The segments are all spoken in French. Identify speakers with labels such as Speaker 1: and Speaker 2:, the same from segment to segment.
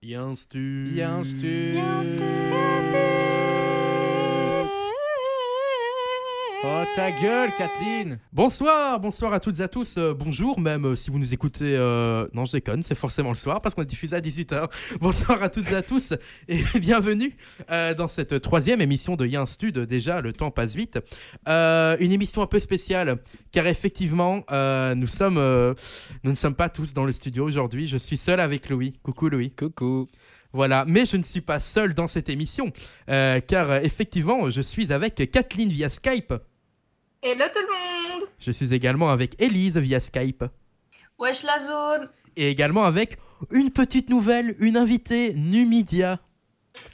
Speaker 1: Yinstu.
Speaker 2: Yinstu. Oh ta gueule, Kathleen
Speaker 1: Bonsoir, bonsoir à toutes et à tous. euh, bonjour, même euh, si vous nous écoutez. euh, Non, je déconne, c'est forcément le soir parce qu'on est diffusé à 18h. Bonsoir à toutes et à tous et bienvenue euh, dans cette troisième émission de Yinstud. Déjà, le temps passe vite. Euh, une émission un peu spéciale car effectivement, euh, nous, sommes, euh, nous ne sommes pas tous dans le studio aujourd'hui. Je suis seul avec Louis. Coucou Louis.
Speaker 2: Coucou.
Speaker 1: Voilà, mais je ne suis pas seul dans cette émission, euh, car effectivement, je suis avec Kathleen via Skype.
Speaker 3: Hello tout le monde.
Speaker 1: Je suis également avec Elise via Skype.
Speaker 3: Wesh la zone.
Speaker 1: Et également avec une petite nouvelle, une invitée, Numidia,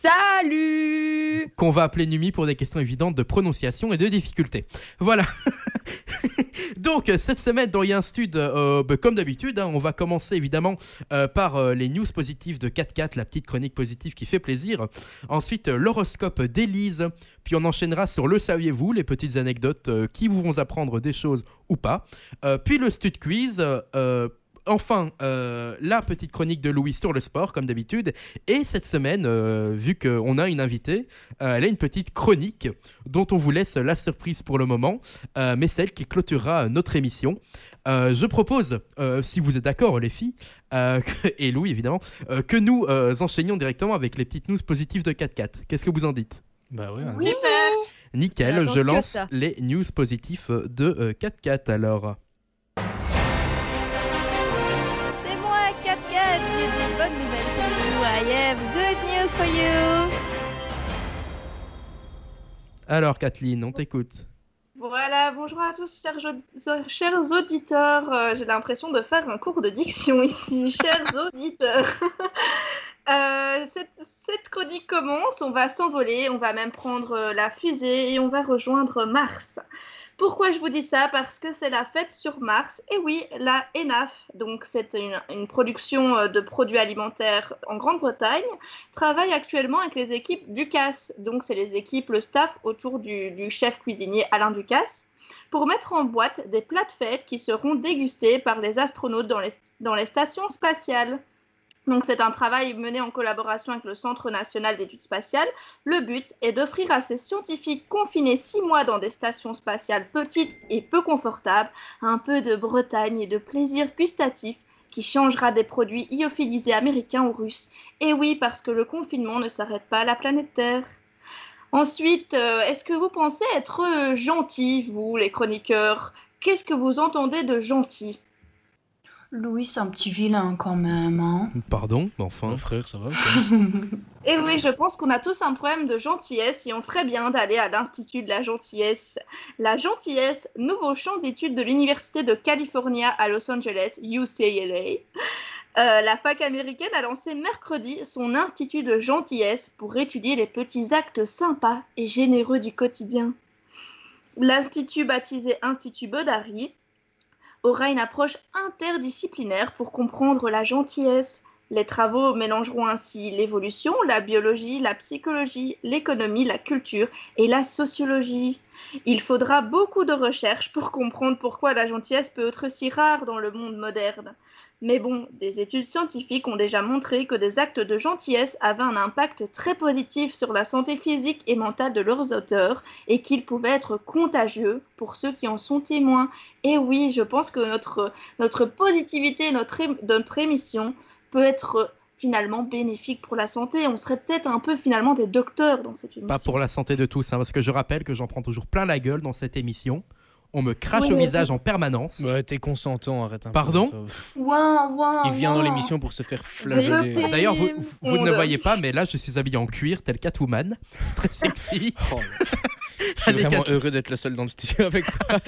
Speaker 3: Salut
Speaker 1: qu'on va appeler Numi pour des questions évidentes de prononciation et de difficulté. Voilà. Donc, cette semaine dans Y'a un Stud, euh, bah, comme d'habitude, hein, on va commencer évidemment euh, par euh, les news positives de 4-4, la petite chronique positive qui fait plaisir. Ensuite, euh, l'horoscope d'Élise. Puis on enchaînera sur le saviez-vous, les petites anecdotes qui vous vont apprendre des choses ou pas. Puis le Stud Quiz. Enfin, euh, la petite chronique de Louis sur le sport, comme d'habitude. Et cette semaine, euh, vu qu'on a une invitée, euh, elle a une petite chronique dont on vous laisse la surprise pour le moment, euh, mais celle qui clôturera notre émission. Euh, je propose, euh, si vous êtes d'accord les filles, euh, que- et Louis évidemment, euh, que nous euh, enchaînions directement avec les petites news positives de 4-4. Qu'est-ce que vous en dites?
Speaker 2: Bah ouais.
Speaker 3: Super
Speaker 1: Nickel,
Speaker 4: J'attends
Speaker 1: je lance les news positifs de euh, 4-4 alors.
Speaker 4: Bonnes nouvelles pour vous. I have good news for you.
Speaker 1: Alors Kathleen, on t'écoute.
Speaker 3: Voilà, bonjour à tous, chers, auditeurs. Euh, J'ai l'impression de faire un cours de diction ici, chers auditeurs. Euh, cette, cette chronique commence, on va s'envoler, on va même prendre euh, la fusée et on va rejoindre Mars. Pourquoi je vous dis ça? Parce que c'est la fête sur Mars. Et oui, la ENAF, donc c'est une, production euh, de produits alimentaires en Grande-Bretagne, travaille actuellement avec les équipes Ducasse. Donc c'est les équipes, le staff autour du, chef cuisinier Alain Ducasse pour mettre en boîte des plats de fête qui seront dégustés par les astronautes dans les stations spatiales. Donc c'est un travail mené en collaboration avec le Centre national d'études spatiales. Le but est d'offrir à ces scientifiques confinés six mois dans des stations spatiales petites et peu confortables un peu de Bretagne et de plaisir gustatif qui changera des produits lyophilisés américains ou russes. Et oui, parce que le confinement ne s'arrête pas à la planète Terre. Ensuite, euh, est-ce que vous pensez être gentil, vous, les chroniqueurs? Qu'est-ce que vous entendez de gentil?
Speaker 5: Louis, c'est un petit vilain quand même. Hein
Speaker 1: Pardon, mais enfin.
Speaker 2: Mon frère, ça va
Speaker 3: Et oui, je pense qu'on a tous un problème de gentillesse et on ferait bien d'aller à l'Institut de la gentillesse. La gentillesse, nouveau champ d'études de l'Université de California à Los Angeles, UCLA. Euh, la fac américaine a lancé mercredi son institut de gentillesse pour étudier les petits actes sympas et généreux du quotidien. L'institut baptisé Institut Bodari aura une approche interdisciplinaire pour comprendre la gentillesse. Les travaux mélangeront ainsi l'évolution, la biologie, la psychologie, l'économie, la culture et la sociologie. Il faudra beaucoup de recherches pour comprendre pourquoi la gentillesse peut être si rare dans le monde moderne. Mais bon, des études scientifiques ont déjà montré que des actes de gentillesse avaient un impact très positif sur la santé physique et mentale de leurs auteurs et qu'ils pouvaient être contagieux pour ceux qui en sont témoins. Et oui, je pense que notre, notre positivité, notre, notre émission peut être finalement bénéfique pour la santé. On serait peut-être un peu finalement des docteurs dans cette émission.
Speaker 1: Pas pour la santé de tous, hein, parce que je rappelle que j'en prends toujours plein la gueule dans cette émission. On me crache
Speaker 3: Oui,
Speaker 1: au visage en permanence.
Speaker 2: Ouais, t'es consentant, arrête un peu,
Speaker 1: Pardon
Speaker 5: ouin,
Speaker 2: Il vient dans l'émission pour se faire
Speaker 3: Vérité.
Speaker 2: flageller.
Speaker 1: D'ailleurs, vous, vous- ne voyez pas, mais là, je suis habillé en cuir, tel Catwoman. Très sexy.
Speaker 2: Oh, Je suis
Speaker 1: Allez,
Speaker 2: vraiment
Speaker 1: Catherine.
Speaker 2: heureux d'être le seul dans le studio avec toi.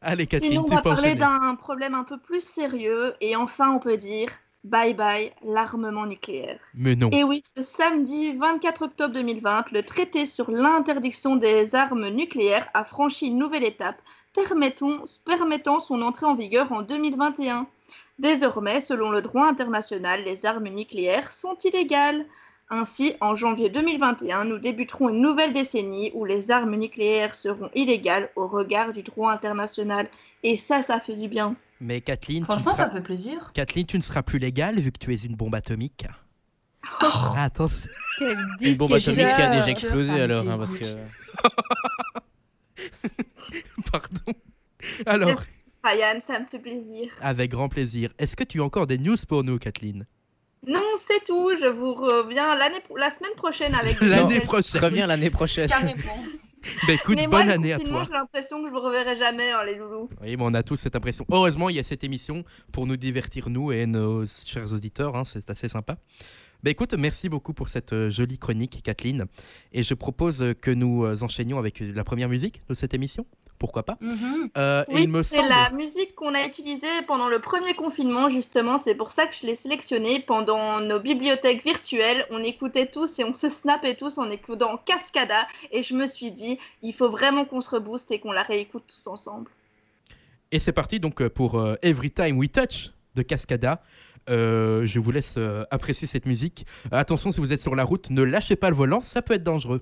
Speaker 1: Allez, Catherine,
Speaker 3: Sinon, on va parler d'un problème un peu plus sérieux et enfin on peut dire bye bye l'armement nucléaire.
Speaker 1: Mais non.
Speaker 3: Et oui, ce samedi 24 octobre 2020, le traité sur l'interdiction des armes nucléaires a franchi une nouvelle étape, permettant, permettant son entrée en vigueur en 2021. Désormais, selon le droit international, les armes nucléaires sont illégales. Ainsi, en janvier 2021, nous débuterons une nouvelle décennie où les armes nucléaires seront illégales au regard du droit international. Et ça, ça fait du bien.
Speaker 1: Mais Kathleen tu, seras...
Speaker 5: ça fait plaisir.
Speaker 1: Kathleen, tu ne seras plus légale vu que tu es une bombe atomique. Ah, Attention.
Speaker 4: Quel
Speaker 2: Une bombe atomique qui a déjà explosé alors, hein, parce que.
Speaker 1: Pardon. Alors,
Speaker 3: Ryan, ça me fait plaisir.
Speaker 1: avec grand plaisir. Est-ce que tu as encore des news pour nous, Kathleen?
Speaker 3: Non, c'est tout. Je vous reviens l'année, la semaine prochaine avec.
Speaker 1: L'année
Speaker 3: nouvelles-
Speaker 1: prochaine.
Speaker 2: Reviens l'année prochaine.
Speaker 5: Carrément.
Speaker 1: Bah écoute,
Speaker 3: Mais moi,
Speaker 1: bonne année à toi.
Speaker 3: J'ai l'impression que je vous reverrai jamais, hein, les loulous.
Speaker 1: Oui, mais on a tous cette impression. Heureusement, il y a cette émission pour nous divertir, nous et nos chers auditeurs. hein, c'est assez sympa. Bah écoute, merci beaucoup pour cette euh, jolie chronique, Kathleen. Et je propose que nous euh, enchaînions avec la première musique de cette émission. Pourquoi pas
Speaker 5: Mhm.
Speaker 1: Euh, et
Speaker 3: Oui,
Speaker 1: il me
Speaker 3: c'est
Speaker 1: semble.
Speaker 3: la musique qu'on a utilisée pendant le premier confinement, justement. C'est pour ça que je l'ai sélectionnée. Pendant nos bibliothèques virtuelles, on écoutait tous et on se snappait tous en écoutant Cascada. Et je me suis dit, il faut vraiment qu'on se rebooste et qu'on la réécoute tous ensemble.
Speaker 1: Et c'est parti donc euh, pour euh, Every Time We Touch de Cascada. Euh, je vous laisse apprécier cette musique. Attention, si vous êtes sur la route, ne lâchez pas le volant, ça peut être dangereux.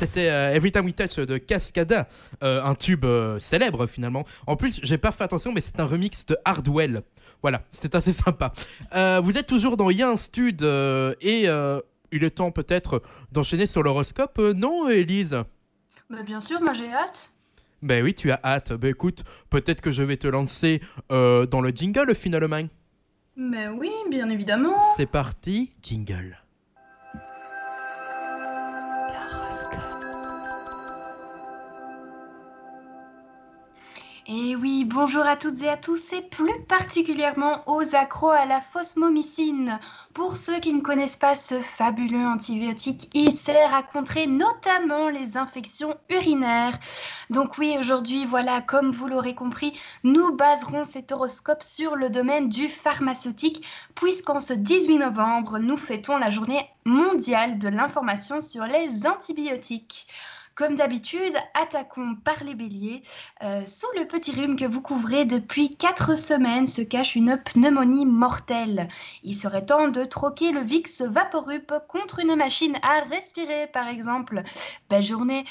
Speaker 1: C'était euh, Every Time We Touch de Cascada, euh, un tube euh, célèbre finalement. En plus, j'ai pas fait attention, mais c'est un remix de Hardwell. Voilà, c'est assez sympa. Euh, vous êtes toujours dans Y'a un Stud et il est temps peut-être d'enchaîner sur l'horoscope, non, Élise?
Speaker 5: Bah, bien sûr, moi j'ai hâte.
Speaker 1: Ben oui, tu as hâte. Ben écoute, peut-être que je vais te lancer dans le jingle finalement.
Speaker 5: Mais oui, bien évidemment.
Speaker 1: C'est parti, jingle.
Speaker 5: Et oui, bonjour à toutes et à tous, et plus particulièrement aux accros à la phosmomycine. Pour ceux qui ne connaissent pas ce fabuleux antibiotique, il sert à contrer notamment les infections urinaires. Donc oui, aujourd'hui, voilà, comme vous l'aurez compris, nous baserons cet horoscope sur le domaine du pharmaceutique, puisqu'en ce 18 novembre, nous fêtons la journée mondiale de l'information sur les antibiotiques. Comme d'habitude, attaquons par les béliers. Euh, sous le petit rhume que vous couvrez depuis 4 semaines se cache une pneumonie mortelle. Il serait temps de troquer le Vicks Vaporup contre une machine à respirer, par exemple. Belle journée.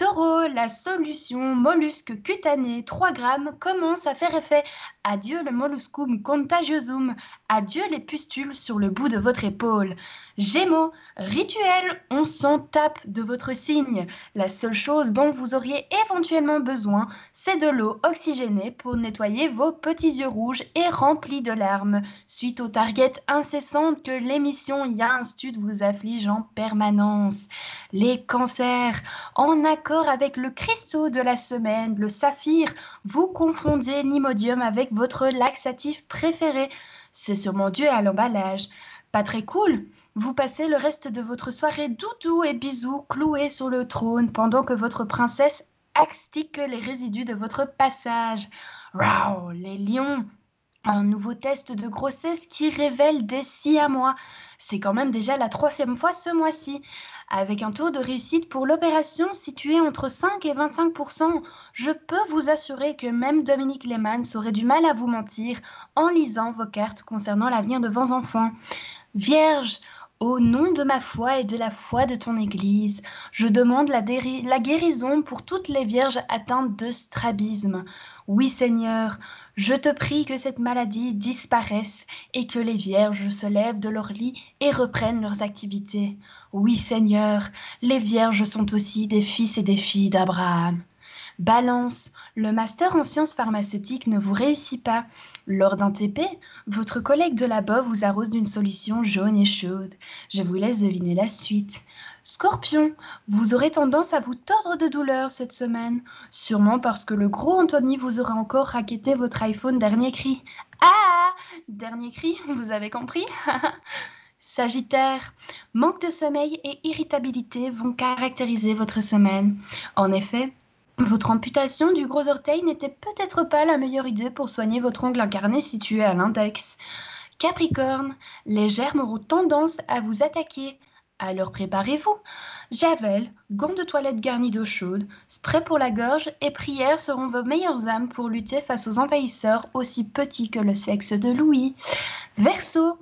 Speaker 5: Taureau, la solution mollusque cutané 3 grammes commence à faire effet. Adieu le molluscum contagiosum. Adieu les pustules sur le bout de votre épaule. Gémeaux, rituel, on s'en tape de votre signe. La seule chose dont vous auriez éventuellement besoin, c'est de l'eau oxygénée pour nettoyer vos petits yeux rouges et remplis de larmes, suite aux targets incessantes que l'émission Ya un stud vous afflige en permanence. Les cancers, en accord avec le cristaux de la semaine, le saphir, vous confondez l'imodium avec votre laxatif préféré. C'est sûrement dû à l'emballage. Pas très cool vous passez le reste de votre soirée doudou et bisous cloués sur le trône pendant que votre princesse astique les résidus de votre passage. Wow, les lions un nouveau test de grossesse qui révèle des si à moi. C'est quand même déjà la troisième fois ce mois-ci. Avec un taux de réussite pour l'opération situé entre 5 et 25% je peux vous assurer que même Dominique Lehmann aurait du mal à vous mentir en lisant vos cartes concernant l'avenir de vos enfants. Vierge, au nom de ma foi et de la foi de ton Église, je demande la, guérison pour toutes les vierges atteintes de strabisme. Oui Seigneur, je te prie que cette maladie disparaisse et que les vierges se lèvent de leur lit et reprennent leurs activités. Oui Seigneur, les vierges sont aussi des fils et des filles d'Abraham. Balance, le master en sciences pharmaceutiques ne vous réussit pas. Lors d'un TP, votre collègue de là-bas vous arrose d'une solution jaune et chaude. Je vous laisse deviner la suite. Scorpion, vous aurez tendance à vous tordre de douleur cette semaine, sûrement parce que le gros Anthony vous aura encore raquetté votre iPhone dernier cri. Ah Dernier cri, vous avez compris? Sagittaire, manque de sommeil et irritabilité vont caractériser votre semaine. En effet, votre amputation du gros orteil n'était peut-être pas la meilleure idée pour soigner votre ongle incarné situé à l'index. Capricorne, les germes auront tendance à vous attaquer. Alors préparez-vous. Javel, gants de toilette garnis d'eau chaude, spray pour la gorge et prières seront vos meilleures âmes pour lutter face aux envahisseurs aussi petits que le sexe de Louis. Verseau,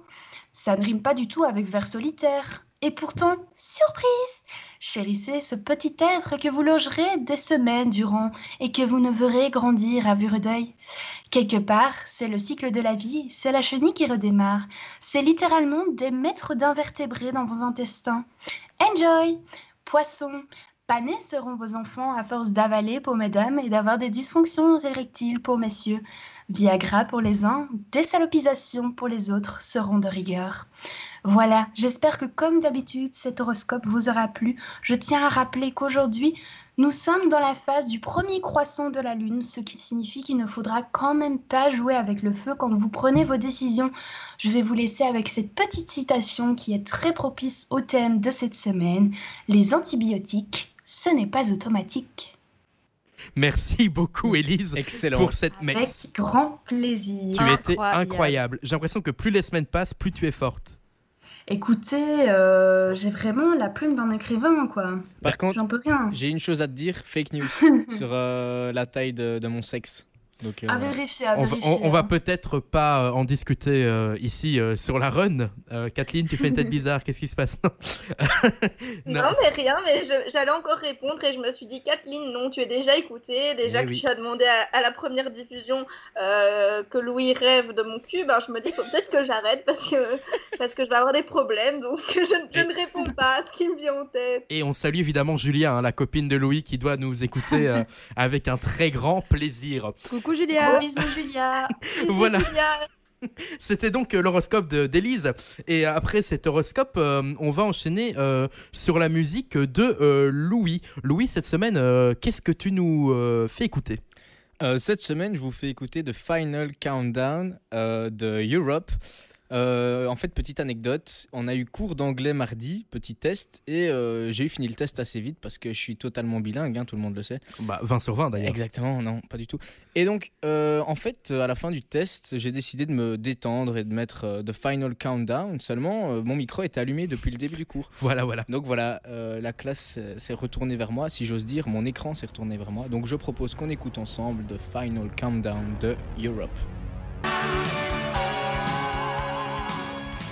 Speaker 5: ça ne rime pas du tout avec vers solitaire. Et pourtant, surprise Chérissez ce petit être que vous logerez des semaines durant et que vous ne verrez grandir à vue d'œil. Quelque part, c'est le cycle de la vie, c'est la chenille qui redémarre. C'est littéralement des mètres d'invertébrés dans vos intestins. Enjoy Poissons, panés seront vos enfants à force d'avaler pour mesdames et d'avoir des dysfonctions érectiles pour messieurs. Viagra pour les uns, désalopisation pour les autres seront de rigueur. Voilà, j'espère que comme d'habitude, cet horoscope vous aura plu. Je tiens à rappeler qu'aujourd'hui, nous sommes dans la phase du premier croissant de la Lune, ce qui signifie qu'il ne faudra quand même pas jouer avec le feu quand vous prenez vos décisions. Je vais vous laisser avec cette petite citation qui est très propice au thème de cette semaine. Les antibiotiques, ce n'est pas automatique.
Speaker 1: Merci beaucoup, Élise,
Speaker 2: Excellent.
Speaker 1: pour cette messe.
Speaker 5: Avec grand plaisir.
Speaker 1: Tu étais
Speaker 4: Incroyable.
Speaker 1: incroyable. J'ai l'impression que plus les semaines passent, plus tu es forte.
Speaker 5: Écoutez, euh, j'ai vraiment la plume d'un écrivain, quoi.
Speaker 2: Par contre,
Speaker 5: J'en peux rien.
Speaker 2: j'ai une chose à te dire, fake news sur euh, la taille de, de mon sexe. Donc, euh,
Speaker 5: À vérifier, à
Speaker 1: On va,
Speaker 5: vérifier.
Speaker 1: on- on va
Speaker 5: hein.
Speaker 1: peut-être pas euh, en discuter euh, ici euh, sur la run. Euh, Kathleen, tu fais une tête bizarre. Qu'est-ce qui se passe?
Speaker 3: Non, mais rien, mais j'allais encore répondre et je me suis dit, Kathleen, non, tu es déjà écoutée. Déjà
Speaker 1: Eh
Speaker 3: que
Speaker 1: oui.
Speaker 3: tu as demandé à, à la première diffusion que Louis rêve de mon cul, ben, je me dis faut peut-être que j'arrête parce que, parce que je vais avoir des problèmes. Donc je, je
Speaker 1: Et-
Speaker 3: ne réponds pas à ce qui me vient en tête.
Speaker 1: Et on salue évidemment Julia, hein, la copine de Louis, qui doit nous écouter avec un très grand plaisir.
Speaker 4: Coucou
Speaker 5: Gros
Speaker 4: Julia.
Speaker 5: bisous, Julia.
Speaker 1: Voilà.
Speaker 3: Julia.
Speaker 1: C'était donc euh, l'horoscope de- d'Élise. Et après cet horoscope, euh, on va enchaîner euh, sur la musique de euh, Louis. Louis, cette semaine, euh, qu'est-ce que tu nous euh, fais écouter?
Speaker 2: Euh, cette semaine, je vous fais écouter The Final Countdown euh, de Europe. Euh, en fait, petite anecdote, on a eu cours d'anglais mardi, petit test, et euh, j'ai eu fini le test assez vite parce que je suis totalement bilingue, hein, tout le monde le sait.
Speaker 1: bah, 20 sur 20 d'ailleurs.
Speaker 2: Exactement, non, pas du tout. Et donc, euh, en fait, à la fin du test, j'ai décidé de me détendre et de mettre The Final Countdown. Seulement, mon micro était allumé depuis le début du cours.
Speaker 1: Voilà, voilà.
Speaker 2: Donc voilà, la classe s'est retournée vers moi, si j'ose dire, mon écran s'est retourné vers moi. Donc je propose qu'on écoute ensemble The Final Countdown de Europe.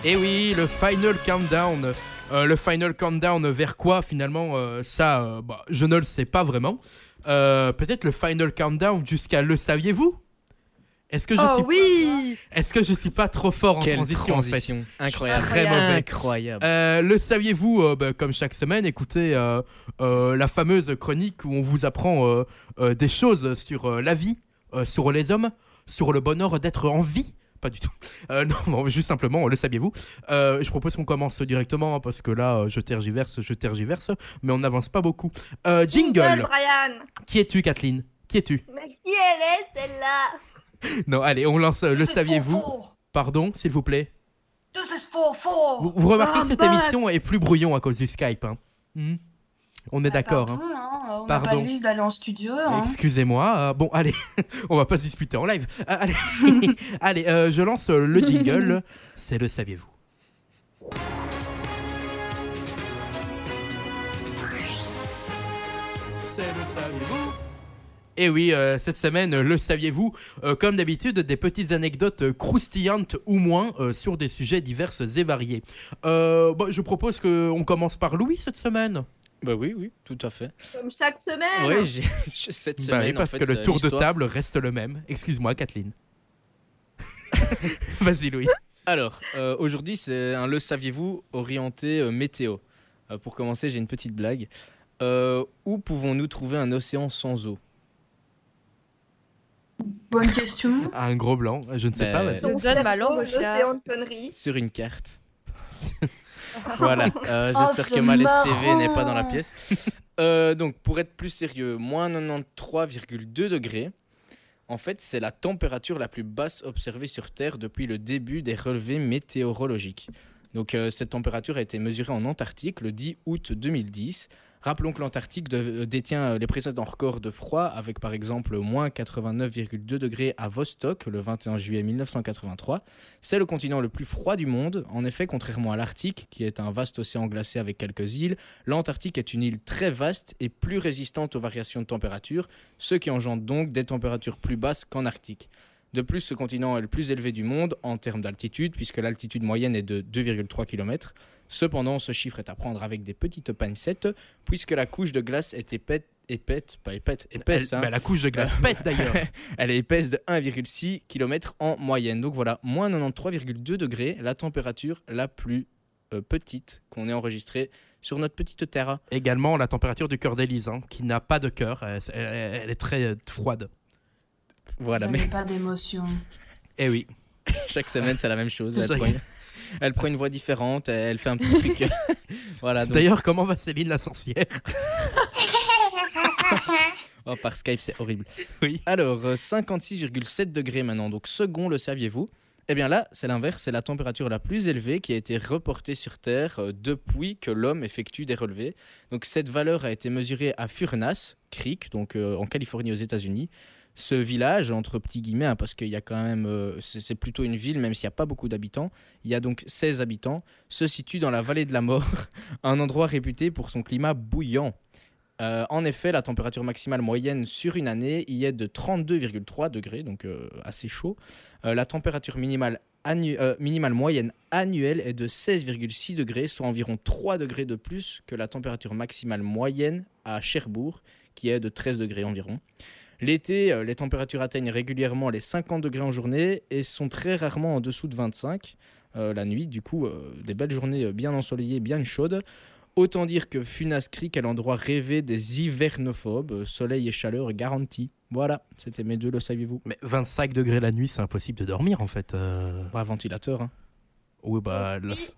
Speaker 1: Et Eh oui, le Final Countdown. Euh, le Final Countdown vers quoi finalement euh, Ça, euh, bah, je ne le sais pas vraiment. Euh, Peut-être le Final Countdown jusqu'à le saviez-vous? Est-ce que je
Speaker 4: Oh
Speaker 1: suis
Speaker 4: oui
Speaker 1: Est-ce que je suis pas trop fort en
Speaker 2: Quelle
Speaker 1: transition, en fait?
Speaker 2: transition Incroyable.
Speaker 1: Très mauvais.
Speaker 2: Incroyable.
Speaker 1: Euh, le saviez-vous, euh, bah, comme chaque semaine, écoutez euh, euh, la fameuse chronique où on vous apprend euh, euh, des choses sur euh, la vie, euh, sur les hommes, sur le bonheur d'être en vie. Pas du tout. Euh, non, bon, juste simplement, le saviez-vous? Euh, je propose qu'on commence directement hein, parce que là, euh, je tergiverse, je tergiverse, mais on n'avance pas beaucoup. Euh, jingle.
Speaker 3: Brian.
Speaker 1: Qui es-tu, Kathleen? Qui es-tu?
Speaker 3: Mais qui elle est celle-là?
Speaker 1: Non, allez, on lance le saviez-vous? Pardon, s'il vous plaît?
Speaker 5: This is for four.
Speaker 1: Vous, vous remarquez
Speaker 3: Ah,
Speaker 1: que cette
Speaker 3: bah.
Speaker 1: émission est plus brouillon à cause du Skype. hein Hmm on est
Speaker 5: Bah,
Speaker 1: d'accord. hein.
Speaker 5: Pardon, hein, on
Speaker 1: Pardon.
Speaker 5: pas d'aller en studio. hein.
Speaker 1: Excusez-moi. euh, bon, allez, on va pas se disputer en live. Euh, allez, allez euh, je lance le jingle. C'est le saviez-vous. C'est le saviez-vous. Et oui, euh, cette semaine, le saviez-vous Euh, Comme d'habitude, des petites anecdotes croustillantes ou moins euh, sur des sujets divers et variés. Bon, je propose qu'on commence par Louis cette semaine.
Speaker 2: Bah oui, oui, tout à fait.
Speaker 3: Comme chaque semaine.
Speaker 2: Oui, j'ai cette
Speaker 1: Bah oui,
Speaker 2: semaine. en
Speaker 1: parce
Speaker 2: fait,
Speaker 1: que le tour de table reste le même. Excuse-moi, Kathleen. Vas-y, Louis.
Speaker 2: Alors, euh, aujourd'hui, c'est un le saviez-vous orienté euh, météo. Euh, pour commencer, j'ai une petite blague. Euh, où pouvons-nous trouver un océan sans eau?
Speaker 5: Bonne question.
Speaker 1: Un gros blanc, je ne sais
Speaker 2: Ben,
Speaker 1: pas.
Speaker 2: Sur une carte. voilà, euh,
Speaker 5: Oh,
Speaker 2: j'espère
Speaker 5: c'est
Speaker 2: que Malès TV n'est pas dans la pièce. Euh, donc, pour être plus sérieux, moins 93,2 degrés. En fait, c'est la température la plus basse observée sur Terre depuis le début des relevés météorologiques. Donc, euh, cette température a été mesurée en Antarctique le 10 août 2010. Rappelons que l'Antarctique euh, détient euh, les précédents records de froid, avec par exemple moins 89,2 degrés à Vostok le 21 juillet 1983. C'est le continent le plus froid du monde. En effet, contrairement à l'Arctique, qui est un vaste océan glacé avec quelques îles, l'Antarctique est une île très vaste et plus résistante aux variations de température, ce qui engendre donc des températures plus basses qu'en Arctique. De plus, ce continent est le plus élevé du monde en termes d'altitude, puisque l'altitude moyenne est de 2,3 km. Cependant, ce chiffre est à prendre avec des petites pincettes, puisque la couche de glace est épaisse, épaisse pas épaisse, épaisse,
Speaker 1: Elle-
Speaker 2: hein.
Speaker 1: bah, la couche de glace pète d'ailleurs.
Speaker 2: Elle est épaisse de 1,6 km en moyenne. Donc voilà, moins 93,2 degrés, la température la plus euh, petite qu'on ait enregistrée sur notre petite terre.
Speaker 1: Également la température du cœur d'Élise, hein, qui n'a pas de cœur. Elle, elle- elle est très euh, froide.
Speaker 2: Voilà,
Speaker 5: Je
Speaker 2: mais
Speaker 5: n'ai pas d'émotion.
Speaker 1: Eh oui.
Speaker 2: chaque semaine c'est la même chose. Une... elle prend une voix différente, elle fait un petit truc. voilà, donc
Speaker 1: D'ailleurs, comment va Céline la sorcière
Speaker 2: oh, par Skype c'est horrible.
Speaker 1: Oui.
Speaker 2: Alors, euh, 56,7 degrés maintenant, donc second, le saviez-vous? Eh bien là, c'est l'inverse, c'est la température la plus élevée qui a été reportée sur Terre euh, depuis que l'homme effectue des relevés. Donc cette valeur a été mesurée à Furnas Creek, donc euh, en Californie aux États-Unis. Ce village, entre petits guillemets, hein, parce qu'il y a quand même, euh, c'est plutôt une ville, même s'il n'y a pas beaucoup d'habitants, il y a donc 16 habitants, se situe dans la vallée de la mort, un endroit réputé pour son climat bouillant. Euh, en effet, la température maximale moyenne sur une année y est de 32,3 degrés, donc euh, assez chaud. La température minimale, minimale moyenne annuelle est de 16,6 degrés, soit environ 3 degrés de plus que la température maximale moyenne à Cherbourg, qui est de 13 degrés environ. L'été, euh, les températures atteignent régulièrement les 50 degrés en journée et sont très rarement en dessous de 25 euh, la nuit. Du coup, euh, des belles journées bien ensoleillées, bien chaudes. Autant dire que Funas Creek est l'endroit rêvé des hivernophobes, soleil et chaleur garantis. Voilà, c'était mes deux, le saviez-vous?
Speaker 1: Mais 25 degrés la nuit, c'est impossible de dormir en fait. euh.
Speaker 2: Pas ventilateur, hein.
Speaker 1: Oui, bah. le-
Speaker 3: Oui.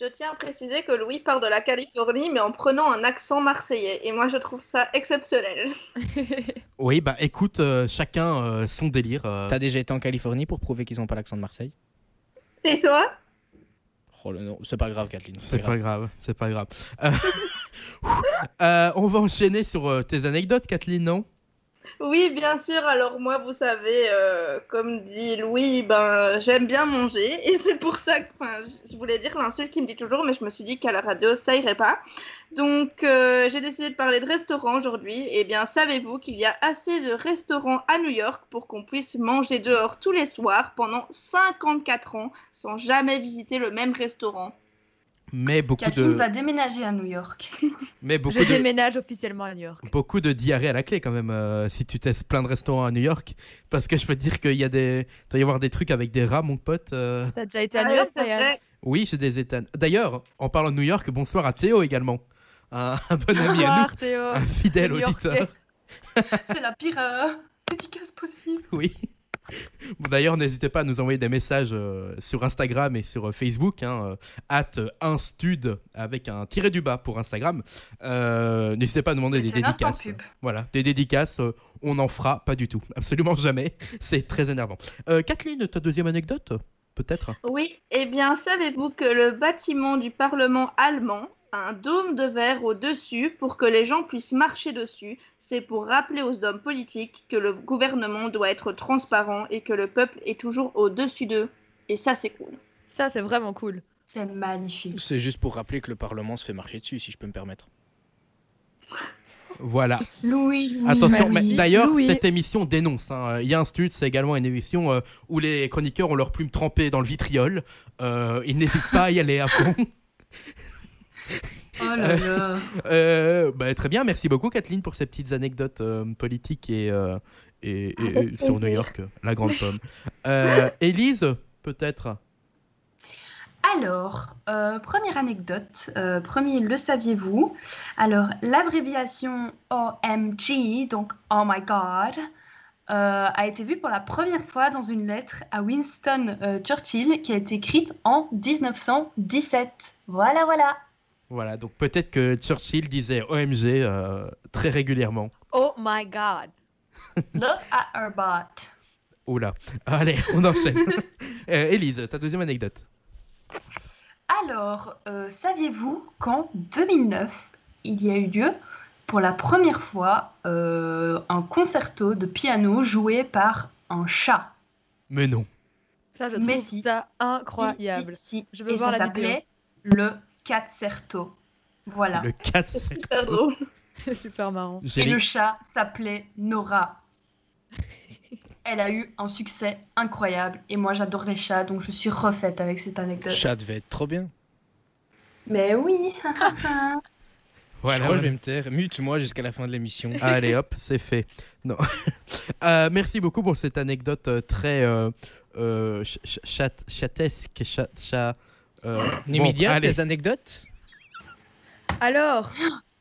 Speaker 3: Je tiens à préciser que Louis part de la Californie, mais en prenant un accent marseillais. Et moi, je trouve ça exceptionnel.
Speaker 1: Oui, bah écoute, euh, chacun euh, son délire. euh.
Speaker 2: T'as déjà été en Californie pour prouver qu'ils n'ont pas l'accent de Marseille?
Speaker 3: Et toi?
Speaker 2: Oh, le- non, c'est pas grave, Kathleen.
Speaker 1: C'est pas grave, c'est pas grave. Euh, euh, on va enchaîner sur euh, tes anecdotes, Kathleen, non?
Speaker 3: Oui, bien sûr. Alors moi, vous savez, euh, comme dit Louis, ben j'aime bien manger et c'est pour ça que, je- voulais dire l'insulte qu'il me dit toujours, mais je me suis dit qu'à la radio ça irait pas. Donc euh, j'ai décidé de parler de restaurants aujourd'hui. Et bien, savez-vous qu'il y a assez de restaurants à New York pour qu'on puisse manger dehors tous les soirs pendant 54 ans sans jamais visiter le même restaurant?
Speaker 1: Mais beaucoup
Speaker 5: Kathleen
Speaker 1: de,
Speaker 5: va déménager à New York.
Speaker 1: mais beaucoup
Speaker 4: Je
Speaker 1: de,
Speaker 4: déménage officiellement à New York.
Speaker 1: beaucoup de diarrhée à la clé quand même euh, si tu testes plein de restaurants à New York. Parce que je peux te dire qu'il y a des, il doit y avoir des trucs avec des rats, mon pote. euh.
Speaker 4: T'as déjà été à
Speaker 3: Ah
Speaker 4: New York,
Speaker 3: vrai.
Speaker 1: Oui, j'ai des états. D'ailleurs, en parlant de New York, bonsoir à Théo également, un, un bon ami à nous,
Speaker 4: Bonsoir Théo.
Speaker 1: un fidèle auditeur.
Speaker 5: C'est la pire euh, dédicace possible.
Speaker 1: Oui. Bon, D'ailleurs, n'hésitez pas à nous envoyer des messages euh, sur Instagram et sur euh, Facebook, hein, euh, at instud avec un tiré du bas pour Instagram. Euh, n'hésitez pas à nous demander des dédicaces. Voilà, des dédicaces, euh, on n'en fera pas du tout, absolument jamais. C'est très énervant. Euh, Kathleen, ta deuxième anecdote Peut-être?
Speaker 3: Oui, eh bien, savez-vous que le bâtiment du Parlement allemand un dôme de verre au-dessus pour que les gens puissent marcher dessus C'est pour rappeler aux hommes politiques que le gouvernement doit être transparent et que le peuple est toujours au-dessus d'eux. Et ça, c'est cool.
Speaker 4: Ça, c'est vraiment cool.
Speaker 5: C'est magnifique.
Speaker 2: C'est juste pour rappeler que le Parlement se fait marcher dessus, si je peux me permettre.
Speaker 1: Voilà.
Speaker 5: Louis, Louis,
Speaker 1: Attention,
Speaker 5: Marie.
Speaker 1: mais d'ailleurs,
Speaker 4: Louis.
Speaker 1: cette émission dénonce. hein. Il y a un stud, c'est également une émission euh, où les chroniqueurs ont leur plume trempée dans le vitriol. Euh, ils n'hésitent pas à y aller à fond.
Speaker 5: Oh là là.
Speaker 1: Euh, bah, très bien, merci beaucoup Kathleen pour ces petites anecdotes euh, politiques et, euh, et, et-
Speaker 3: Avec
Speaker 1: et sur New. York, la grande pomme. Euh, Élise, peut-être?
Speaker 5: Alors, euh, première anecdote, euh, premier, le saviez-vous? Alors, l'abréviation OMG, donc Oh My God, euh, a été vue pour la première fois dans une lettre à Winston euh, Churchill qui a été écrite en 1917. Voilà, voilà.
Speaker 1: Voilà, donc peut-être que Churchill disait OMG euh, très régulièrement.
Speaker 4: Oh my god.
Speaker 5: Look at her butt.
Speaker 1: Oula, allez, on enchaîne. Euh, Élise, ta deuxième anecdote.
Speaker 5: Alors, euh, saviez-vous qu'en 2009, il y a eu lieu pour la première fois euh, un concerto de piano joué par un chat?
Speaker 1: Mais non.
Speaker 4: Ça, je
Speaker 5: Mais
Speaker 4: trouve
Speaker 5: si.
Speaker 4: ça incroyable.
Speaker 5: Si, si, si.
Speaker 4: Je veux
Speaker 5: Et
Speaker 4: voir
Speaker 5: ça
Speaker 4: la vidéo.
Speaker 5: s'appelait le Concerto. Voilà.
Speaker 1: Le 4
Speaker 3: C'est super drôle.
Speaker 4: C'est super marrant.
Speaker 5: Et le chat s'appelait Nora. elle a eu un succès incroyable. Et moi, j'adore les chats, donc je suis refaite avec cette anecdote.
Speaker 2: Chat devait être trop bien.
Speaker 5: Mais oui.
Speaker 1: Voilà,
Speaker 2: je crois que je vais me taire. Mute-moi jusqu'à la fin de l'émission.
Speaker 1: Allez hop, c'est fait. Non. Euh, merci beaucoup pour cette anecdote euh, très euh, euh, ch- ch- chat- chatesque. Chat, chat, euh, bon,
Speaker 2: tes anecdotes
Speaker 4: Alors,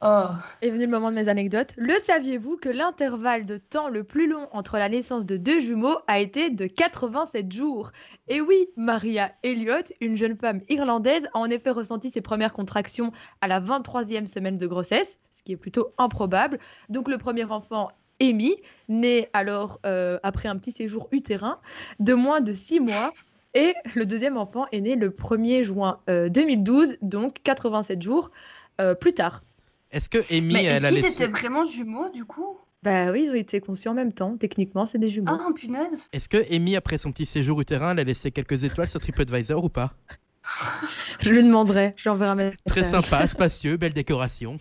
Speaker 5: Oh.
Speaker 4: est venu le moment de mes anecdotes. Le saviez-vous que l'intervalle de temps le plus long entre la naissance de deux jumeaux a été de 87 jours? Et oui, Maria Elliott, une jeune femme irlandaise, a en effet ressenti ses premières contractions à la 23e semaine de grossesse, ce qui est plutôt improbable. Donc le premier enfant, Amy, né alors euh, après un petit séjour utérin de moins de 6 mois. Et le deuxième enfant est né le 1er juin euh, 2012, donc 87 jours euh, plus tard.
Speaker 1: Est-ce que Amy,
Speaker 5: Mais
Speaker 1: elle
Speaker 5: est-ce
Speaker 1: a
Speaker 5: qu'ils
Speaker 1: laissé...
Speaker 5: étaient vraiment jumeaux du coup?
Speaker 4: Bah oui, ils ont été conçus en même temps. Techniquement, c'est des jumeaux.
Speaker 5: Ah, punaise.
Speaker 1: Est-ce que Amy, après son petit séjour utérin, elle a laissé quelques étoiles sur TripAdvisor ou pas?
Speaker 4: Je lui demanderai, je lui enverrai un message.
Speaker 1: Très sympa, spacieux, belle décoration.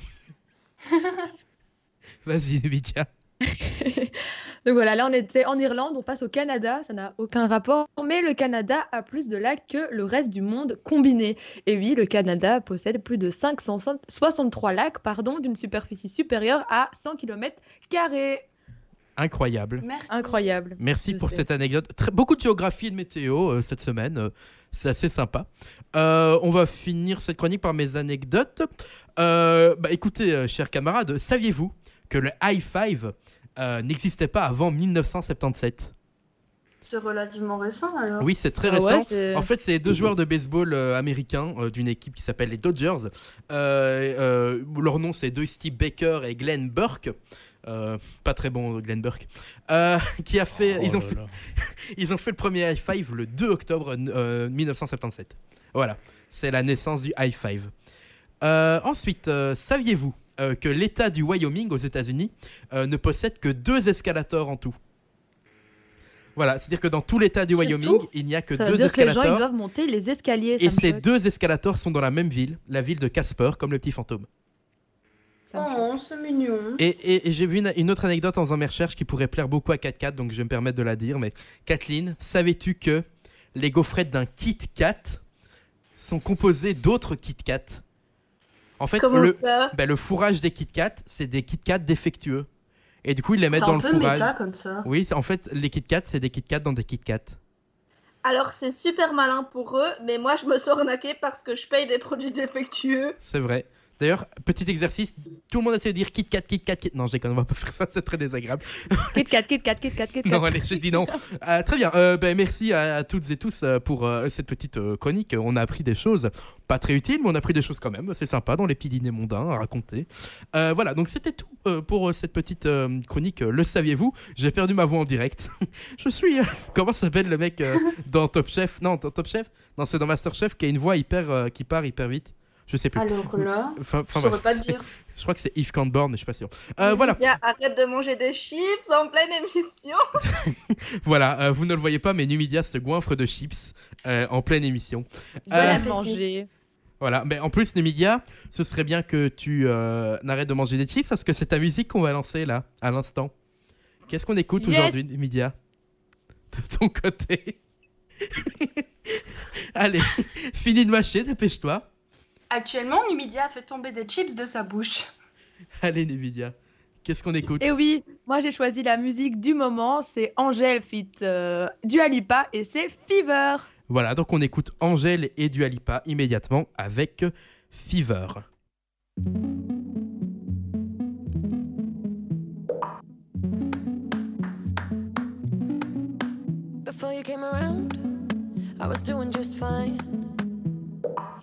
Speaker 1: Vas-y, Nvidia.
Speaker 4: Donc voilà, là on était en Irlande, on passe au Canada, ça n'a aucun rapport, mais le Canada a plus de lacs que le reste du monde combiné. Et oui, le Canada possède plus de 563 lacs, pardon, d'une superficie supérieure à 100 km carrés.
Speaker 1: Incroyable.
Speaker 5: Merci.
Speaker 4: Incroyable.
Speaker 1: Merci
Speaker 4: Je
Speaker 1: pour
Speaker 4: sais.
Speaker 1: cette anecdote. Très- beaucoup de géographie et de météo euh, cette semaine. euh, c'est assez sympa. Euh, on va finir cette chronique par mes anecdotes. Euh, bah, écoutez, euh, chers camarades, saviez-vous que le high five euh, n'existait pas avant 1977
Speaker 5: C'est relativement récent alors.
Speaker 1: Oui, c'est très
Speaker 4: Ah
Speaker 1: récent. En fait, c'est deux joueurs de baseball euh, américains euh, d'une équipe qui s'appelle les Dodgers. Euh, euh, leur nom, c'est Dusty Baker et Glenn Burke. Euh, pas très bon, Glenn Burke. Euh, qui a fait, ils, ont
Speaker 2: Oh
Speaker 1: fait ils ont fait le premier high five le 2 octobre euh, 1977. Voilà, c'est la naissance du high five. Euh, ensuite, euh, saviez-vous euh, que l'État du Wyoming aux États-Unis euh, ne possède que deux escalators en tout Voilà, c'est-à-dire que dans tout l'État du Wyoming,
Speaker 5: tout
Speaker 1: il n'y a que
Speaker 4: Ça veut
Speaker 1: deux
Speaker 4: dire que les gens ils
Speaker 1: escalators.
Speaker 4: doivent monter les escaliers.
Speaker 1: Et
Speaker 4: me
Speaker 1: ces
Speaker 4: choque,
Speaker 1: deux escalators sont dans la même ville, la ville de Casper, comme le petit fantôme.
Speaker 5: Oh, c'est mignon.
Speaker 1: Et, et- et j'ai vu une, une autre anecdote en faisant mes recherches qui pourrait plaire beaucoup à 4 donc je vais me permettre de la dire. Mais Kathleen, savais-tu que les gaufrettes d'un Kit Kat sont composées d'autres Kit Kat? En fait,
Speaker 3: Comment
Speaker 1: le,
Speaker 3: ça
Speaker 1: ben, le fourrage des Kit Kat, c'est des Kit Kat défectueux. Et du coup, ils les
Speaker 5: C'est
Speaker 1: mettent
Speaker 5: un
Speaker 1: dans le
Speaker 5: peu
Speaker 1: fourrage.
Speaker 5: méta comme ça.
Speaker 1: Oui, c'est- en fait, les Kit Kat, c'est des Kit Kat dans des Kit Kat.
Speaker 3: Alors c'est super malin pour eux, mais moi je me sors arnaquer parce que je paye des produits défectueux.
Speaker 1: C'est vrai. D'ailleurs, petit exercice, tout le monde essaie de dire Kit Kat, Kit Kat, Kit. Non, je déconne, on va pas faire ça, c'est très désagréable.
Speaker 4: Kit Kat, Kit Kat, Kit Kat, Kit Kat.
Speaker 1: Non, allez, je dis non. Euh, très bien. Euh, ben, merci à, à toutes et tous euh, pour euh, cette petite chronique. On a appris des choses, pas très utiles, mais on a appris des choses quand même. C'est sympa dans les petits dîners mondains à raconter. Voilà, donc c'était tout pour cette petite chronique. le saviez-vous? J'ai perdu ma voix en direct. je suis. comment s'appelle le mec dans Top Chef? Non, dans Top Chef? Non, c'est dans Master Chef qui a une voix hyper qui part hyper vite. Je sais plus.
Speaker 5: Alors là,
Speaker 1: Enfin, enfin,
Speaker 5: je pourrais pas dire.
Speaker 1: Je crois que c'est Yves Cantborn, mais je suis pas sûr. Euh, voilà.
Speaker 3: Lydia, arrête de manger des chips en pleine émission.
Speaker 1: Voilà, euh, vous ne le voyez pas, mais Numidia se goinfre de chips euh, en pleine émission.
Speaker 4: J'ai
Speaker 1: Euh,
Speaker 4: à manger.
Speaker 1: Voilà, mais en plus, Numidia, ce serait bien que tu euh, n'arrêtes de manger des chips parce que c'est ta musique qu'on va lancer là, à l'instant. Qu'est-ce qu'on écoute
Speaker 4: Yes.
Speaker 1: aujourd'hui, Numidia? De ton côté. Allez, fini de mâcher, dépêche-toi.
Speaker 5: Actuellement, Numidia a fait tomber des chips de sa bouche.
Speaker 1: Allez, Numidia, qu'est-ce qu'on écoute?
Speaker 4: Et oui, moi j'ai choisi la musique du moment, c'est Angèle fit euh, Dua Lipa et c'est Fever.
Speaker 1: Voilà, donc on écoute Angèle et Dua Lipa immédiatement avec Fever.
Speaker 6: Before you came around, I was doing just fine.